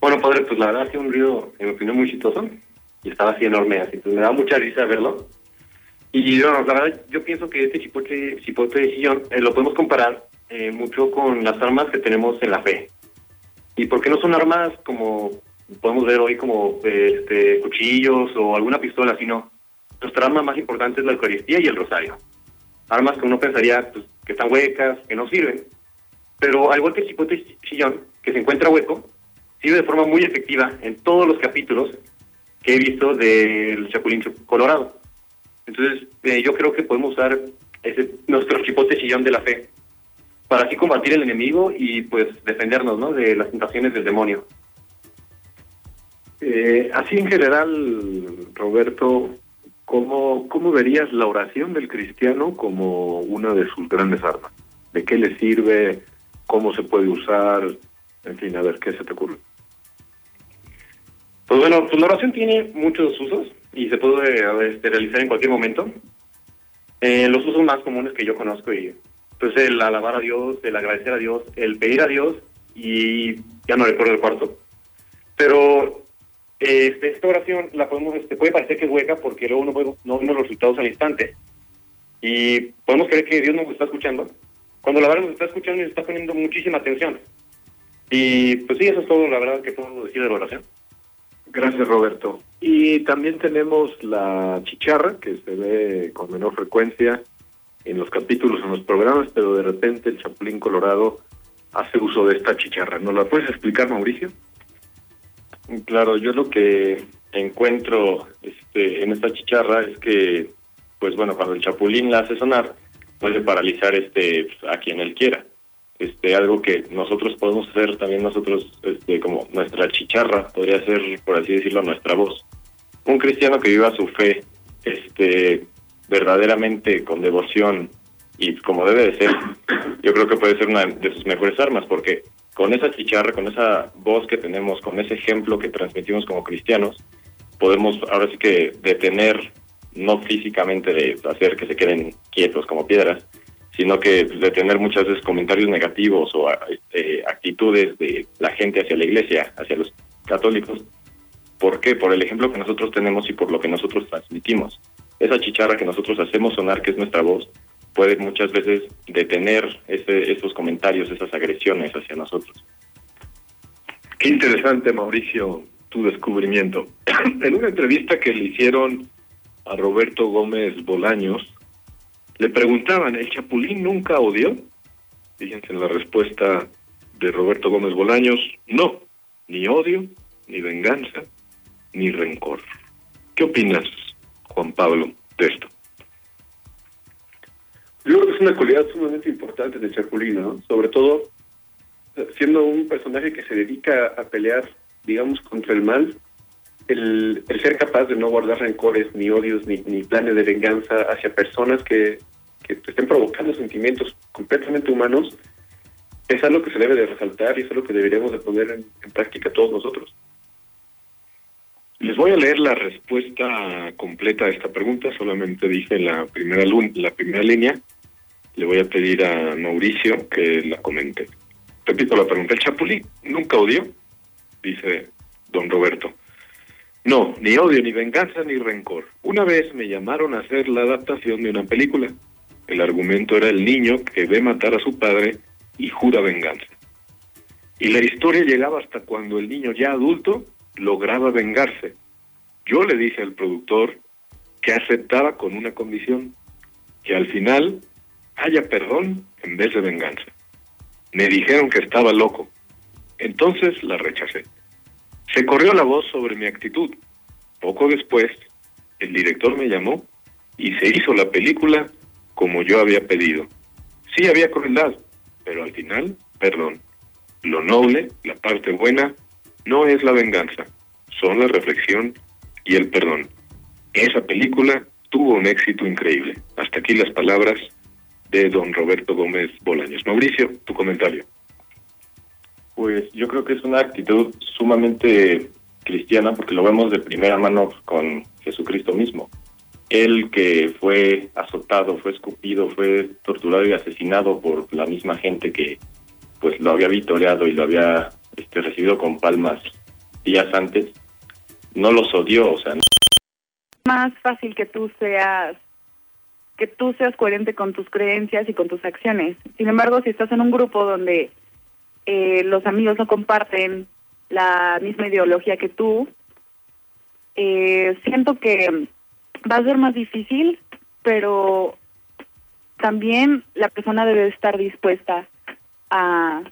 Bueno, padre, pues la verdad hacía un ruido, en mi opinión, muy chistoso. Y estaba así enorme, así. Pues me da mucha risa verlo. Y bueno, la verdad, yo pienso que este chipote, chipote de sillón eh, lo podemos comparar eh, mucho con las armas que tenemos en la fe. ¿Y por qué no son armas como podemos ver hoy, como eh, este, cuchillos o alguna pistola, sino nuestra arma más importante es la Eucaristía y el rosario. Armas que uno pensaría pues, que están huecas, que no sirven. Pero al igual que el chipote sillón, que se encuentra hueco, sirve de forma muy efectiva en todos los capítulos que he visto del Chapulín Colorado. Entonces, eh, yo creo que podemos usar nuestro chipote sillón de la fe para así combatir el enemigo y pues defendernos ¿no? de las tentaciones del demonio.
Eh, así en general, Roberto, ¿cómo, ¿cómo verías la oración del cristiano como una de sus grandes armas? ¿De qué le sirve? ¿Cómo se puede usar? En fin, a ver, ¿qué se te ocurre?
Pues bueno, pues la oración tiene muchos usos y se puede este, realizar en cualquier momento. Eh, los usos más comunes que yo conozco y pues el alabar a Dios, el agradecer a Dios, el pedir a Dios y ya no recuerdo el cuarto. Pero este, esta oración la podemos, este, puede parecer que es hueca porque luego no, podemos, no vemos los resultados al instante y podemos creer que Dios nos está escuchando cuando la verdad nos está escuchando y nos está poniendo muchísima atención. Y pues sí, eso es todo la verdad que puedo decir de la oración.
Gracias, Roberto. Y también tenemos la chicharra, que se ve con menor frecuencia en los capítulos, en los programas, pero de repente el Chapulín Colorado hace uso de esta chicharra. ¿Nos la puedes explicar, Mauricio?
Claro, yo lo que encuentro este, en esta chicharra es que, pues bueno, cuando el chapulín la hace sonar, puede paralizar este a quien él quiera. Este, algo que nosotros podemos hacer también nosotros, este, como nuestra chicharra, podría ser, por así decirlo, nuestra voz. Un cristiano que viva su fe, este, verdaderamente con devoción y como debe de ser, yo creo que puede ser una de sus mejores armas, porque con esa chicharra, con esa voz que tenemos, con ese ejemplo que transmitimos como cristianos, podemos ahora sí que detener, no físicamente de hacer que se queden quietos como piedras, sino que detener muchas veces comentarios negativos o este, actitudes de la gente hacia la iglesia, hacia los católicos. ¿Por qué? Por el ejemplo que nosotros tenemos y por lo que nosotros transmitimos. Esa chicharra que nosotros hacemos sonar, que es nuestra voz, puede muchas veces detener ese, esos comentarios, esas agresiones hacia nosotros.
Qué interesante, Mauricio, tu descubrimiento. en una entrevista que le hicieron a Roberto Gómez Bolaños, le preguntaban, ¿el Chapulín nunca odió? Fíjense en la respuesta de Roberto Gómez Bolaños, no, ni odio, ni venganza, ni rencor. ¿Qué opinas, Juan Pablo, de esto?
Yo creo que es una cualidad sumamente importante de Chapulín, ¿no? Sobre todo siendo un personaje que se dedica a pelear, digamos, contra el mal, el, el ser capaz de no guardar rencores, ni odios, ni, planes de venganza hacia personas que, estén provocando sentimientos completamente humanos, es algo que se debe de resaltar y es algo que deberíamos de poner en práctica todos nosotros.
Les voy a leer la respuesta completa a esta pregunta, solamente dije la primera, la primera línea. le voy a pedir a Mauricio que la comente. Repito la pregunta. ¿El Chapulín nunca odió? Dice don Roberto. No, ni odio, ni venganza, ni rencor. Una vez me llamaron a hacer la adaptación de una película. El argumento era el niño que ve matar a su padre y jura venganza. Y la historia llegaba hasta cuando el niño ya adulto lograba vengarse. Yo le dije al productor que aceptaba con una condición, que al final haya perdón en vez de venganza. Me dijeron que estaba loco. Entonces la rechacé. Se corrió la voz sobre mi actitud. Poco después, el director me llamó y se hizo la película como yo había pedido. Sí había crueldad, pero al final, perdón. Lo noble, la parte buena, no es la venganza, son la reflexión y el perdón. Esa película tuvo un éxito increíble. Hasta aquí las palabras de don Roberto Gómez Bolaños. Mauricio, tu comentario.
Pues yo creo que es una actitud sumamente cristiana porque lo vemos de primera mano con Jesucristo mismo. Él que fue azotado, fue escupido, fue torturado y asesinado por la misma gente que pues lo había vitoreado y lo había este, recibido con palmas días antes, no los odió, o sea,
más fácil que tú seas que tú seas coherente con tus creencias y con tus acciones. Sin embargo, si estás en un grupo donde eh, los amigos no comparten la misma ideología que tú, eh, siento que va a ser más difícil, pero también la persona debe estar dispuesta a,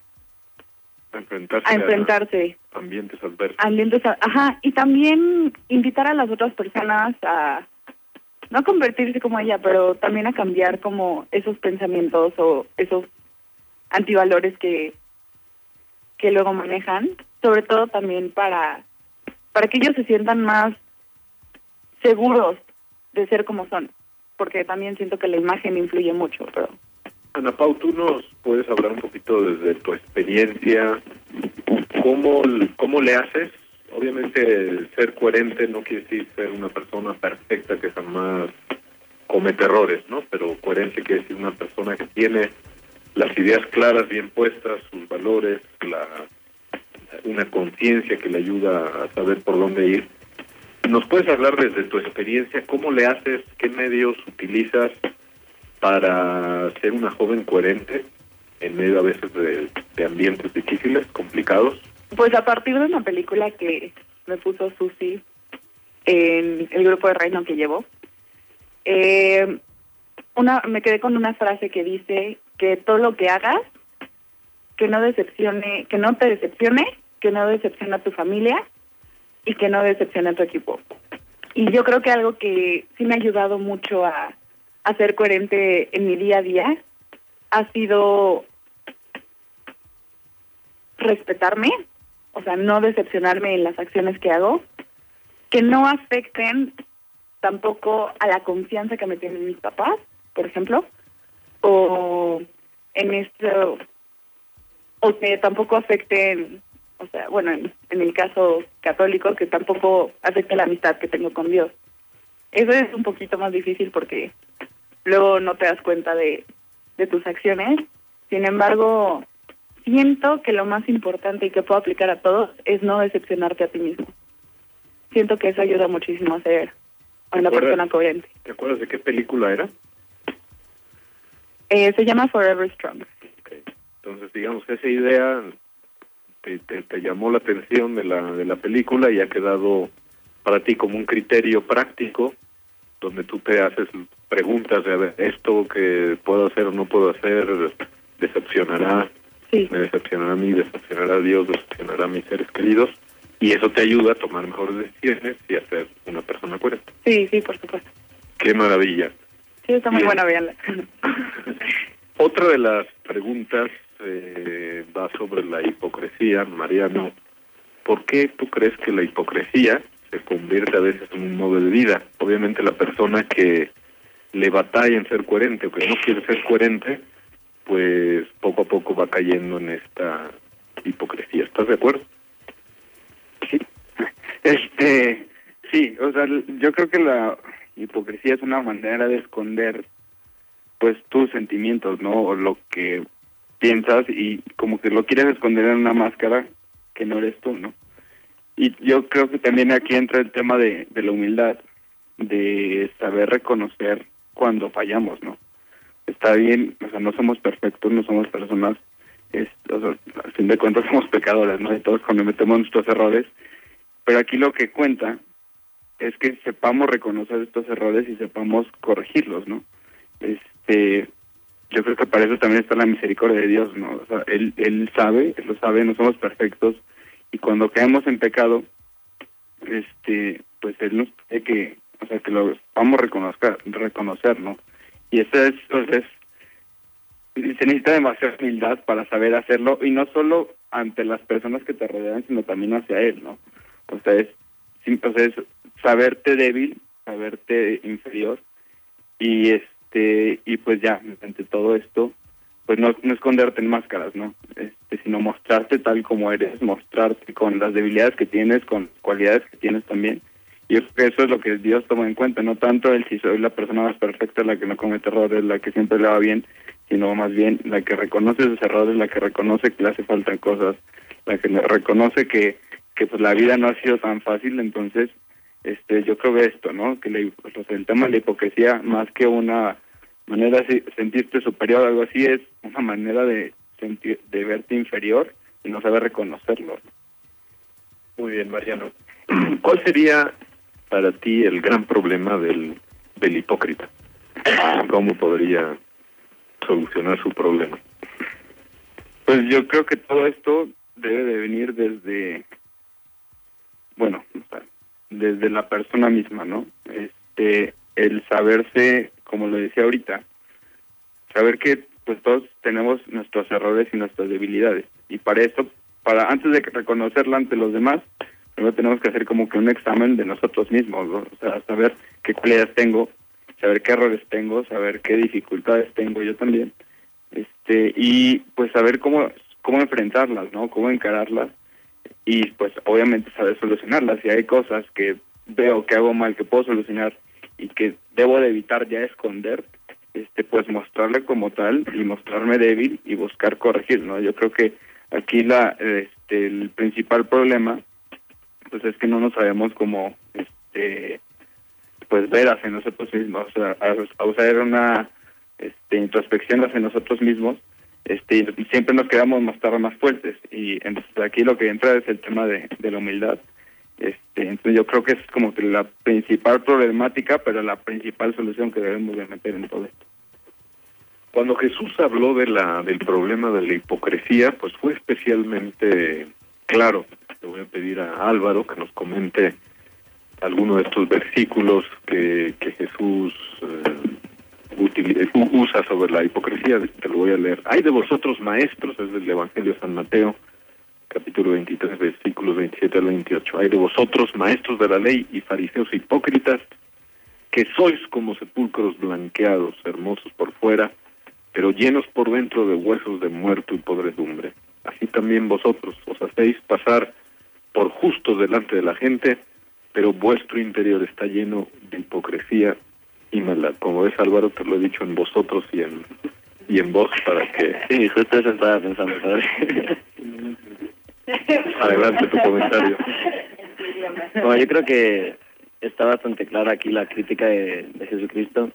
A enfrentarse
a enfrentarse
a ambientes adversos.
ambientes, ajá, y también invitar a las otras personas a no convertirse como ella, pero también a cambiar como esos pensamientos o esos antivalores que que luego manejan, sobre todo también para para que ellos se sientan más seguros de ser como son, porque también siento que la imagen influye mucho, pero
Ana Pau, tú nos puedes hablar un poquito desde tu experiencia, cómo, cómo le haces. Obviamente, ser coherente no quiere decir ser una persona perfecta que jamás comete errores, ¿no? Pero coherente quiere decir una persona que tiene las ideas claras, bien puestas, sus valores, la, una conciencia que le ayuda a saber por dónde ir. ¿Nos puedes hablar desde tu experiencia cómo le haces, qué medios utilizas para ser una joven coherente en medio a veces de, ambientes difíciles, complicados?
Pues a partir de una película que me puso Susi en el grupo de Reino que llevó, eh, una, me quedé con una frase que dice que todo lo que hagas, que no decepcione, que no te decepcione, que no decepcione a tu familia y que no decepcione a tu equipo. Y yo creo que algo que sí me ha ayudado mucho a, a ser coherente en mi día a día ha sido respetarme, o sea, no decepcionarme en las acciones que hago, que no afecten tampoco a la confianza que me tienen mis papás, por ejemplo, o en esto, o que tampoco afecten, o sea, bueno, en, en el caso católico, que tampoco afecte la amistad que tengo con Dios. Eso es un poquito más difícil porque luego no te das cuenta de, de tus acciones. Sin embargo, siento que lo más importante y que puedo aplicar a todos es no decepcionarte a ti mismo. Siento que eso ayuda muchísimo a ser una persona coherente.
¿Te acuerdas de qué película era?
Eh, se llama Forever Strong.
Entonces, digamos que esa idea te, te, te llamó la atención de la, de la película y ha quedado para ti como un criterio práctico donde tú te haces preguntas de a ver, esto que puedo hacer o no puedo hacer decepcionará,
Sí,
me decepcionará a mí, decepcionará a Dios, decepcionará a mis seres queridos y eso te ayuda a tomar mejores decisiones y a ser una persona coherente.
sí, sí, por supuesto.
¡Qué maravilla!
Sí, está muy
Bien.
buena, véanla.
Otra de las preguntas eh, va sobre la hipocresía, Mariano. ¿Por qué tú crees que la hipocresía se convierte a veces en un modo de vida? Obviamente la persona que le batalla en ser coherente o que no quiere ser coherente, pues poco a poco va cayendo en esta hipocresía. ¿Estás de acuerdo?
Sí. Este, sí, o sea, yo creo que la hipocresía es una manera de esconder pues tus sentimientos, ¿no? O lo que piensas y como que lo quieres esconder en una máscara que no eres tú, ¿no? Y yo creo que también aquí entra el tema de, la humildad, de saber reconocer cuando fallamos, ¿no? Está bien, o sea, no somos perfectos, no somos personas, es, o sea, al fin de cuentas somos pecadores, ¿no? Y todos cometemos nuestros errores, pero aquí lo que cuenta es que sepamos reconocer estos errores y sepamos corregirlos, ¿no? Este, yo creo que para eso también está la misericordia de Dios, ¿no? O sea, él, él sabe, él lo sabe, no somos perfectos y cuando caemos en pecado, este, pues él nos pide que, o sea, que lo vamos a reconocer, reconocer, ¿no? Y eso es, entonces, se necesita demasiada humildad para saber hacerlo y no solo ante las personas que te rodean, sino también hacia él, ¿no? O sea, es, o sea, es saberte débil, saberte inferior y este y pues ya ante todo esto pues no, esconderte en máscaras no este sino mostrarte tal como eres mostrarte con las debilidades que tienes con cualidades que tienes también. Y eso es lo que Dios toma en cuenta no tanto el si soy la persona más perfecta la que no comete errores la que siempre le va bien sino más bien la que reconoce sus errores la que reconoce que le hace falta cosas la que reconoce que que pues la vida no ha sido tan fácil. Entonces este yo creo que esto no que la- pues, el tema de la hipocresía más que una manera de sentirte superior o algo así es una manera de sentir de verte inferior y no saber reconocerlo
Muy bien, Mariano. ¿Cuál sería para ti el gran problema del, del hipócrita? ¿Cómo podría solucionar su problema?
Pues yo creo que todo esto debe de venir desde, bueno, desde la persona misma, ¿no? Este, el saberse, como lo decía ahorita, saber que pues todos tenemos nuestros errores y nuestras debilidades y para eso, para antes de reconocerla ante los demás, primero tenemos que hacer como que un examen de nosotros mismos, o sea, saber qué cualidades tengo, saber qué errores tengo, saber qué dificultades tengo yo también, este y pues saber cómo cómo enfrentarlas, ¿no? Cómo encararlas y pues obviamente saber solucionarlas. Si hay cosas que veo que hago mal que puedo solucionar y que debo de evitar ya esconder, este pues mostrarle como tal y mostrarme débil y buscar corregir, ¿no? Yo creo que aquí la este el principal problema pues es que no nos sabemos como este pues ver hacia nosotros mismos, a, usar una este, introspección hacia nosotros mismos, este, siempre nos quedamos mostrar más fuertes y entonces aquí lo que entra es el tema de la humildad. Este, entonces yo creo que es como que la principal problemática, pero la principal solución que debemos de meter en todo esto.
Cuando Jesús habló de la del problema de la hipocresía, pues fue especialmente claro. Le voy a pedir a Álvaro que nos comente alguno de estos versículos que, Jesús eh, usa sobre la hipocresía. Te lo voy a leer. Hay de vosotros maestros, es del Evangelio de San Mateo, capítulo 23, versículos 27 al 28. Hay de vosotros maestros de la ley y fariseos hipócritas, que sois como sepulcros blanqueados, hermosos por fuera, pero llenos por dentro de huesos de muerto y podredumbre. Así también vosotros os hacéis pasar por justos delante de la gente, pero vuestro interior está lleno de hipocresía y maldad. Como ves, Álvaro, te lo he dicho en vosotros y en, y en vos para que...
Sí, justo eso estaba pensando, ¿sabes?
Adelante tu comentario.
Bueno, yo creo que está bastante clara aquí la crítica de, de Jesucristo.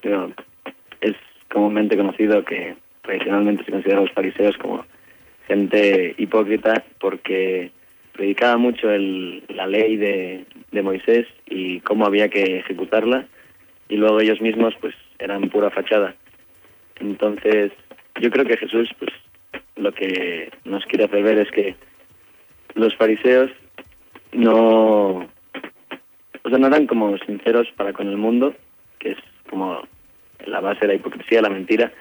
Pero es comúnmente conocido que tradicionalmente se considera a los fariseos como gente hipócrita porque predicaba mucho el, la ley de, de Moisés y cómo había que ejecutarla y luego ellos mismos pues eran pura fachada. Entonces yo creo que Jesús pues lo que nos quiere hacer ver es que los fariseos no o sea no eran como sinceros para con el mundo que es como la base de la hipocresía la mentira.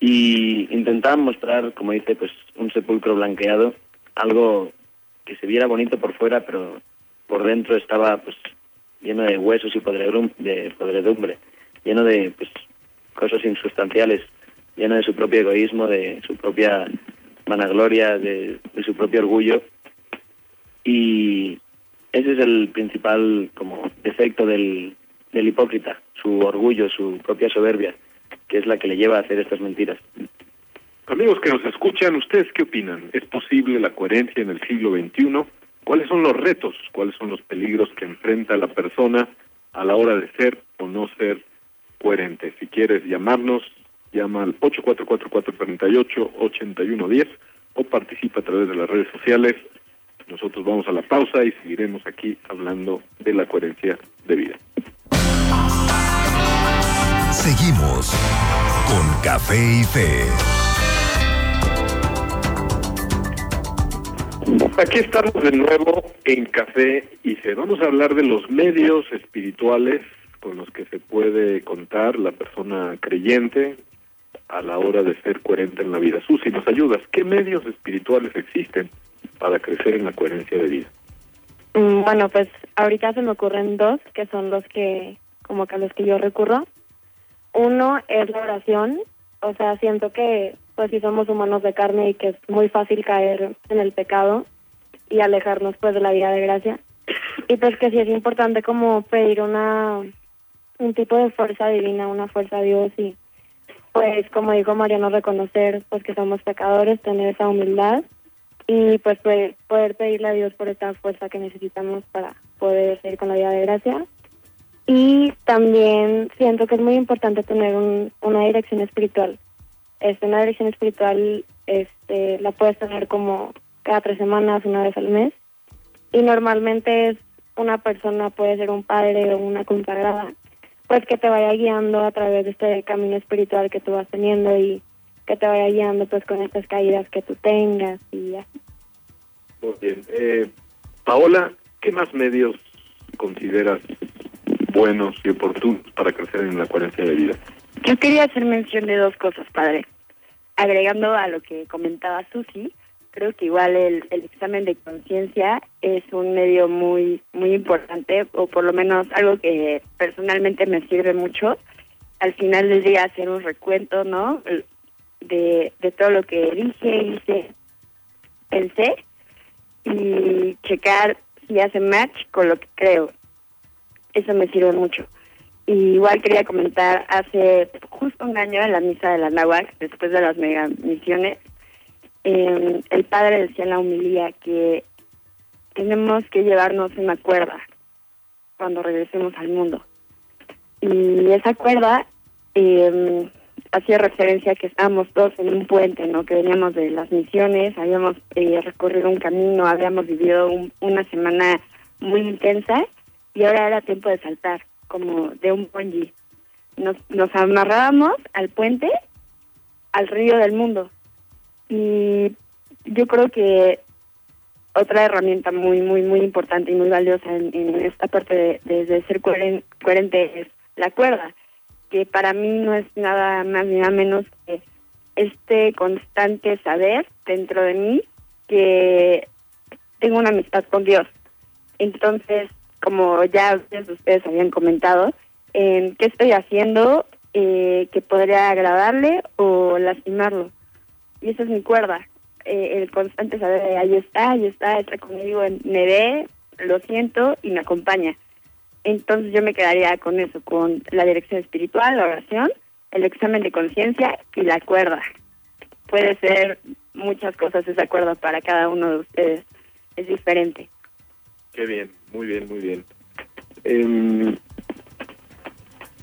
Y intentaban mostrar como dice pues un sepulcro blanqueado algo que se viera bonito por fuera pero por dentro estaba pues lleno de huesos y de podredumbre lleno de pues cosas insustanciales lleno de su propio egoísmo de su propia vanagloria de, de su propio orgullo y ese es el principal como defecto del, del hipócrita, su orgullo, su propia soberbia. que es la que le lleva a hacer estas mentiras.
Amigos que nos escuchan, ¿ustedes qué opinan? ¿Es posible la coherencia en el siglo XXI? ¿Cuáles son los retos? ¿Cuáles son los peligros que enfrenta la persona a la hora de ser o no ser coherente? Si quieres llamarnos, llama al 8444388110 o participa a través de las redes sociales. Nosotros vamos a la pausa y seguiremos aquí hablando de la coherencia de vida.
Seguimos con Café y Fe.
Aquí estamos de nuevo en Café y Fe. Vamos a hablar de los medios espirituales con los que se puede contar la persona creyente a la hora de ser coherente en la vida. Susi, ¿nos ayudas? ¿Qué medios espirituales existen para crecer en la coherencia de vida?
Mm, Bueno, pues ahorita se me ocurren dos, que son los que, como que a los que yo recurro. Uno es la oración, o sea, siento que, pues si somos humanos de carne y que es muy fácil caer en el pecado y alejarnos pues de la vida de gracia. Y pues que sí es importante como pedir una, un tipo de fuerza divina, una fuerza de Dios y pues como dijo Mariano, reconocer pues que somos pecadores, tener esa humildad y pues poder, pedirle a Dios por esta fuerza que necesitamos para poder seguir con la vida de gracia. Y también siento que es muy importante tener un, una dirección espiritual. Este, una dirección espiritual este, la puedes tener como cada tres semanas, una vez al mes. Y normalmente es una persona, puede ser un padre o una consagrada, pues que te vaya guiando a través de este camino espiritual que tú vas teniendo y que te vaya guiando pues con estas caídas que tú tengas y así.
Muy bien. Eh, Paola, ¿qué más medios consideras buenos y oportunos para crecer en la coherencia de vida?
Yo quería hacer mención de dos cosas, padre. Agregando a lo que comentaba Susi, creo que igual el, el examen de conciencia es un medio muy muy importante, o por lo menos algo que personalmente me sirve mucho. Al final del día hacer un recuento, ¿no? De, de todo lo que dije, hice, pensé, y checar si hace match con lo que creo. Eso me sirve mucho. Y igual quería comentar, hace justo un año en la misa de la Náhuac, después de las mega misiones, eh, el padre decía en la humilía que tenemos que llevarnos una cuerda cuando regresemos al mundo. Y esa cuerda eh, hacía referencia a que estábamos todos en un puente, ¿no? Que veníamos de las misiones, habíamos eh, recorrido un camino, habíamos vivido un- una semana muy intensa y ahora era tiempo de saltar, como de un bungee. Nos, nos amarrábamos al puente, al río del mundo. Y yo creo que otra herramienta muy, muy, muy importante y muy valiosa en, esta parte de, ser coheren- coherente es la cuerda, que para mí no es nada más ni nada menos que este constante saber dentro de mí que tengo una amistad con Dios. Entonces, como ya ustedes, habían comentado, en qué estoy haciendo eh, que podría agradarle o lastimarlo. Y esa es mi cuerda. Eh, el constante saber ahí está, ahí está, está conmigo, me ve, lo siento y me acompaña. Entonces yo me quedaría con eso, con la dirección espiritual, la oración, el examen de conciencia y la cuerda. Puede ser muchas cosas esa cuerda para cada uno de ustedes. Es diferente.
Qué bien, muy bien, muy bien. Em,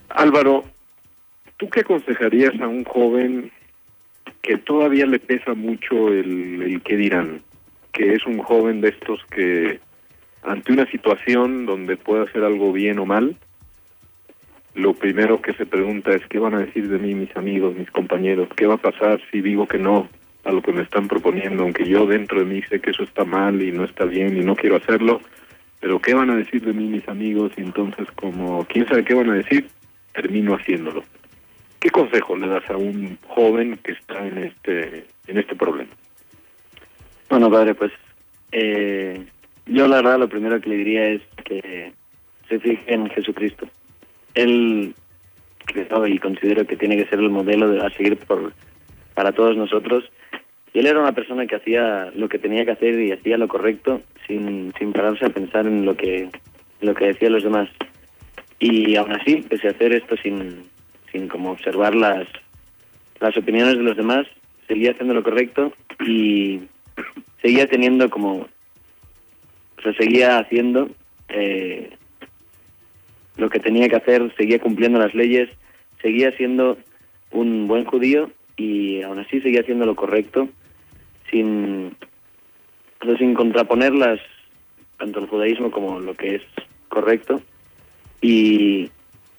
Álvaro, ¿tú qué aconsejarías a un joven que todavía le pesa mucho el, el qué dirán? Que es un joven de estos que ante una situación donde puede hacer algo bien o mal, lo primero que se pregunta es qué van a decir de mí mis amigos, mis compañeros, qué va a pasar si digo que no a lo que me están proponiendo, aunque yo dentro de mí sé que eso está mal y no está bien y no quiero hacerlo, pero qué van a decir de mí mis amigos y entonces como quién sabe qué van a decir, termino haciéndolo. ¿Qué consejo le das a un joven que está en este en este problema?
Bueno, padre, pues eh, yo la verdad lo primero que le diría es que se fije en Jesucristo. Él creo y considero que tiene que ser el modelo de, a seguir por para todos nosotros. Y él era una persona que hacía lo que tenía que hacer y hacía lo correcto sin, sin pararse a pensar en lo que lo que decían los demás. Y aún así, pese a hacer esto sin, sin como observar las, las opiniones de los demás, seguía haciendo lo correcto y seguía teniendo como, o seguía haciendo eh, lo que tenía que hacer, seguía cumpliendo las leyes, seguía siendo un buen judío y aún así seguía haciendo lo correcto sin, o sin contraponer las, tanto el judaísmo como lo que es correcto. Y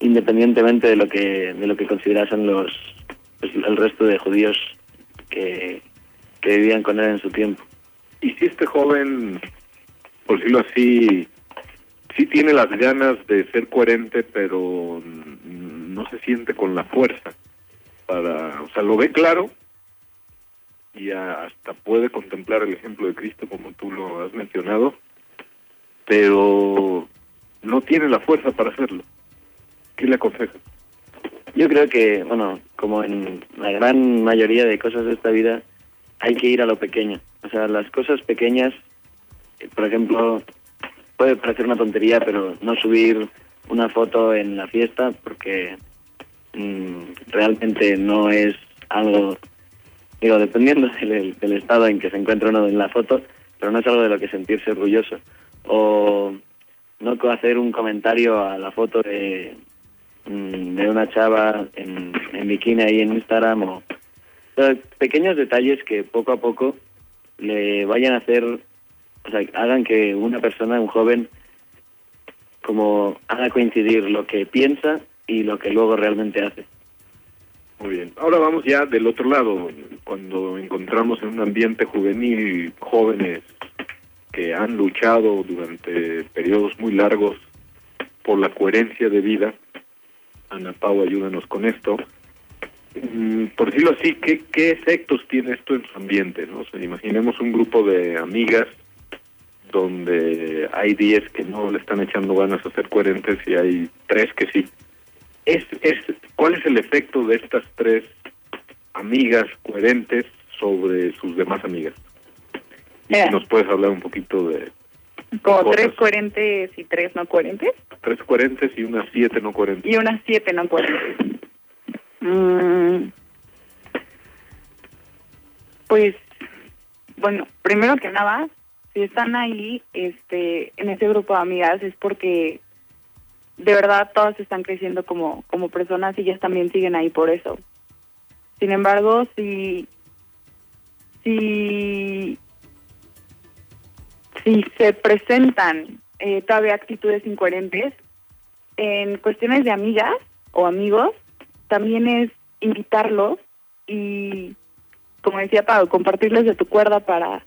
independientemente de lo que de lo que considerasen los pues, el resto de judíos que, que vivían con él en su tiempo.
Y si este joven, por decirlo así, sí tiene las ganas de ser coherente, pero no se siente con la fuerza para, o sea, lo ve claro y hasta puede contemplar el ejemplo de Cristo como tú lo has mencionado, pero no tiene la fuerza para hacerlo. ¿Qué le aconseja?
Yo creo que, bueno, como en la gran mayoría de cosas de esta vida, hay que ir a lo pequeño. O sea, las cosas pequeñas, eh, por ejemplo, puede parecer una tontería, pero no subir una foto en la fiesta porque mm, realmente no es algo, digo, dependiendo del, estado en que se encuentra uno en la foto, pero no es algo de lo que sentirse orgulloso. O no hacer un comentario a la foto de, mm, de una chava en, en bikini ahí en Instagram o, pequeños detalles que poco a poco le vayan a hacer, o sea, hagan que una persona, un joven, como haga coincidir lo que piensa y lo que luego realmente hace.
Muy bien. Ahora vamos ya del otro lado, cuando encontramos en un ambiente juvenil jóvenes que han luchado durante periodos muy largos por la coherencia de vida. Ana Pau, ayúdanos con esto. Mm, Por decirlo así, ¿qué, qué efectos tiene esto en su ambiente? ¿no? O sea, imaginemos un grupo de amigas donde hay 10 que no le están echando ganas a ser coherentes y hay tres que sí. Es, es, ¿Cuál es el efecto de estas tres amigas coherentes sobre sus demás amigas? Y
Mira.
si nos puedes hablar un poquito de
Como
Cosas.
tres coherentes y tres no coherentes.
tres coherentes y unas siete no coherentes.
Y unas siete no coherentes. Mm. Pues, bueno, primero que nada, si están ahí, este, en ese grupo de amigas es porque de verdad todas están creciendo como, como personas y ellas también siguen ahí por eso. Sin embargo, si, si, si se presentan eh, todavía actitudes incoherentes, en cuestiones de amigas o amigos, también es invitarlos y, como decía Pau, compartirles de tu cuerda para,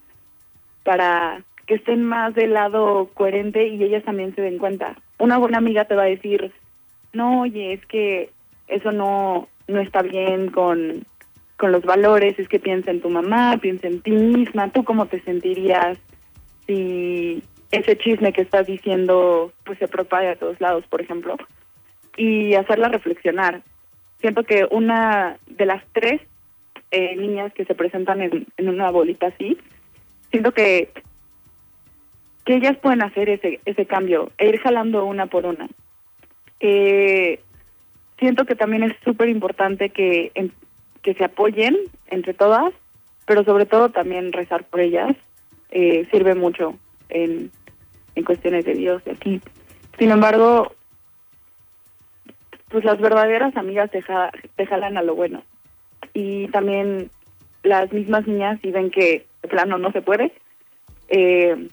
para que estén más del lado coherente y ellas también se den cuenta. Una buena amiga te va a decir, no, oye, es que eso no, no está bien con, con los valores, es que piensa en tu mamá, piensa en ti misma, tú cómo te sentirías si ese chisme que estás diciendo pues se propaga a todos lados, por ejemplo, y hacerla reflexionar. Siento que una de las tres eh, niñas que se presentan en, una bolita así, siento que que ellas pueden hacer ese ese cambio e ir jalando una por una. Eh, siento que también es súper importante que que se apoyen entre todas, pero sobre todo también rezar por ellas eh, sirve mucho en, en cuestiones de Dios y aquí. Sin embargo, pues las verdaderas amigas te, ja- te jalan a lo bueno. Y también las mismas niñas, si ven que de plano no se puede, eh,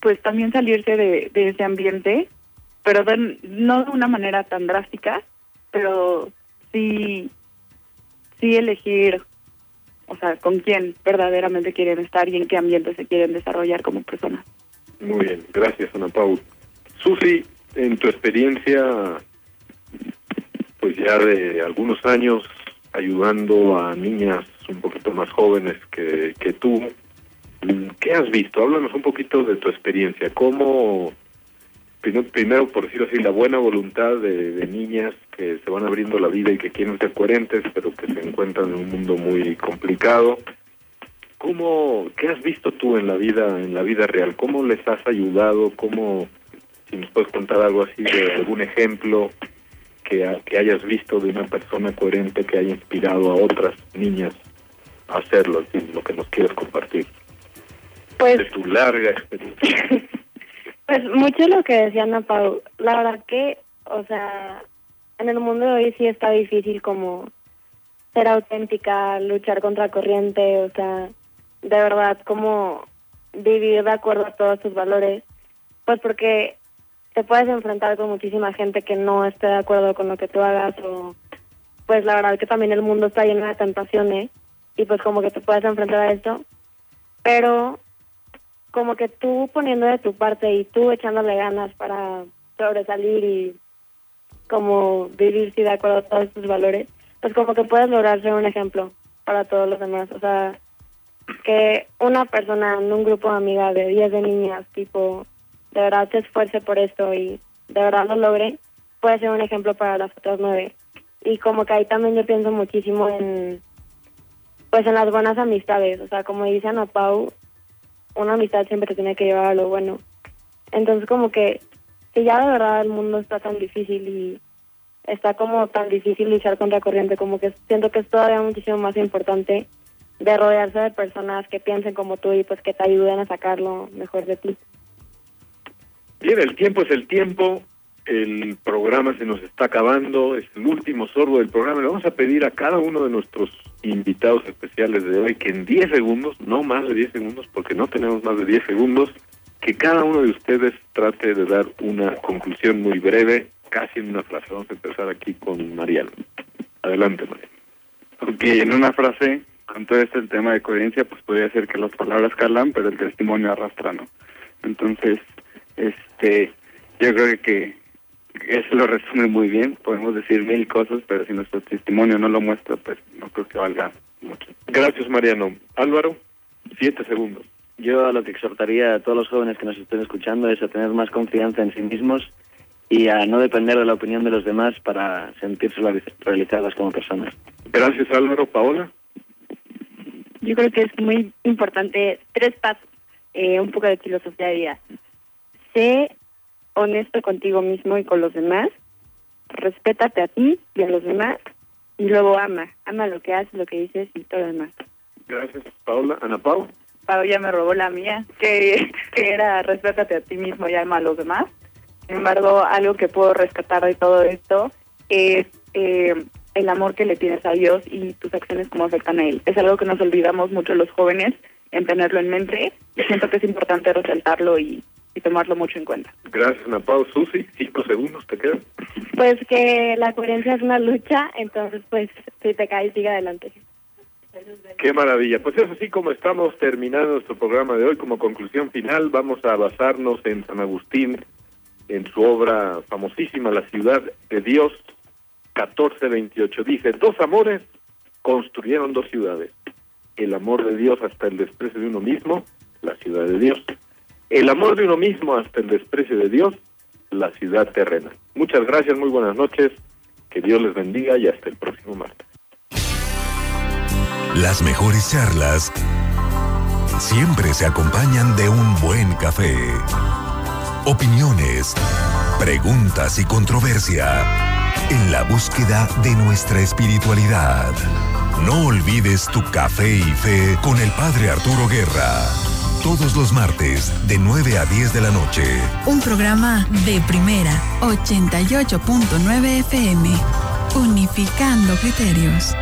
pues también salirse de, de ese ambiente, pero de- no de una manera tan drástica, pero sí, sí elegir, o sea, con quién verdaderamente quieren estar y en qué ambiente se quieren desarrollar como personas.
Muy bien, gracias Ana Paul. Susi, en tu experiencia, pues ya de algunos años ayudando a niñas un poquito más jóvenes que, que tú, ¿qué has visto? Háblanos un poquito de tu experiencia. ¿Cómo, primero, por decirlo así, la buena voluntad de, de niñas que se van abriendo la vida y que quieren ser coherentes, pero que se encuentran en un mundo muy complicado? ¿Cómo, qué has visto tú en la vida, en la vida real? ¿Cómo les has ayudado? ¿Cómo, si nos puedes contar algo así de algún ejemplo que, ha- que hayas visto de una persona coherente que haya inspirado a otras niñas a hacerlo, fin, lo que nos quieras compartir
Pues,
de tu larga experiencia.
pues mucho lo que decía Ana Pau. La verdad que, o sea, en el mundo de hoy sí está difícil como ser auténtica, luchar contra corriente, o sea, de verdad como vivir de acuerdo a todos tus valores, pues porque te puedes enfrentar con muchísima gente que no esté de acuerdo con lo que tú hagas o pues la verdad que también el mundo está lleno de tentaciones y pues como que te puedes enfrentar a esto, pero como que tú poniendo de tu parte y tú echándole ganas para sobresalir y como vivir de acuerdo a todos tus valores, pues como que puedes lograr ser un ejemplo para todos los demás. O sea, que una persona en un grupo de amigas de 10 de niñas, tipo, de verdad se esfuerce por esto y de verdad lo logre, puede ser un ejemplo para las otras nueve. Y como que ahí también yo pienso muchísimo en, pues en las buenas amistades. O sea, como dice Ana Pau, una amistad siempre te tiene que llevar a lo bueno. Entonces como que si ya de verdad el mundo está tan difícil y está como tan difícil luchar contra corriente, como que siento que es todavía muchísimo más importante de rodearse de personas que piensen como tú y pues que te ayuden a sacarlo mejor de ti.
Bien, el tiempo es el tiempo, el programa se nos está acabando, es el último sorbo del programa. Le vamos a pedir a cada uno de nuestros invitados especiales de hoy que en 10 segundos, no más de 10 segundos, porque no tenemos más de 10 segundos, que cada uno de ustedes trate de dar una conclusión muy breve, casi en una frase. Vamos a empezar aquí con Mariano. Adelante, Mariano.
Ok, en una frase, con todo este tema de coherencia, pues podría ser que las palabras calan, pero el testimonio arrastra, ¿no? Entonces, este, yo creo que eso lo resume muy bien. Podemos decir mil cosas, pero si nuestro testimonio no lo muestra, pues no creo que valga mucho.
Gracias, Mariano. Álvaro, siete segundos.
Yo a lo que exhortaría a todos los jóvenes que nos estén escuchando es a tener más confianza en sí mismos y a no depender de la opinión de los demás para sentirse reali- realizadas como personas.
Gracias, Álvaro. Paola.
Yo creo que es muy importante tres pasos, eh, un poco de filosofía de vida. Sé honesto contigo mismo y con los demás, respétate a ti y a los demás, y luego ama, ama lo que haces, lo que dices y todo lo demás.
Gracias, Paola. Ana Pau.
Pau ya me robó la mía, que, que era respétate a ti mismo y ama a los demás. Sin embargo, algo que puedo rescatar de todo esto es eh, el amor que le tienes a Dios y tus acciones cómo afectan a Él. Es algo que nos olvidamos mucho los jóvenes en tenerlo en mente y siento que es importante resaltarlo y, y tomarlo mucho en cuenta.
Gracias, Ana Pau. Susi, cinco segundos te quedan.
Pues que la coherencia es una lucha, entonces pues si te caes, sigue adelante.
Qué maravilla. Pues es así como estamos terminando nuestro programa de hoy. Como conclusión final, vamos a basarnos en San Agustín, en su obra famosísima, La ciudad de Dios, 1428. Dice, dos amores construyeron dos ciudades. El amor de Dios hasta el desprecio de uno mismo, la ciudad de Dios. El amor de uno mismo hasta el desprecio de Dios, la ciudad terrena. Muchas gracias, muy buenas noches. Que Dios les bendiga y hasta el próximo martes.
Las mejores charlas siempre se acompañan de un buen café. Opiniones, preguntas y controversia en la búsqueda de nuestra espiritualidad. No olvides tu café y fe con el Padre Arturo Guerra. Todos los martes de 9 a 10 de la noche.
Un programa de primera 88.9 FM. Unificando criterios.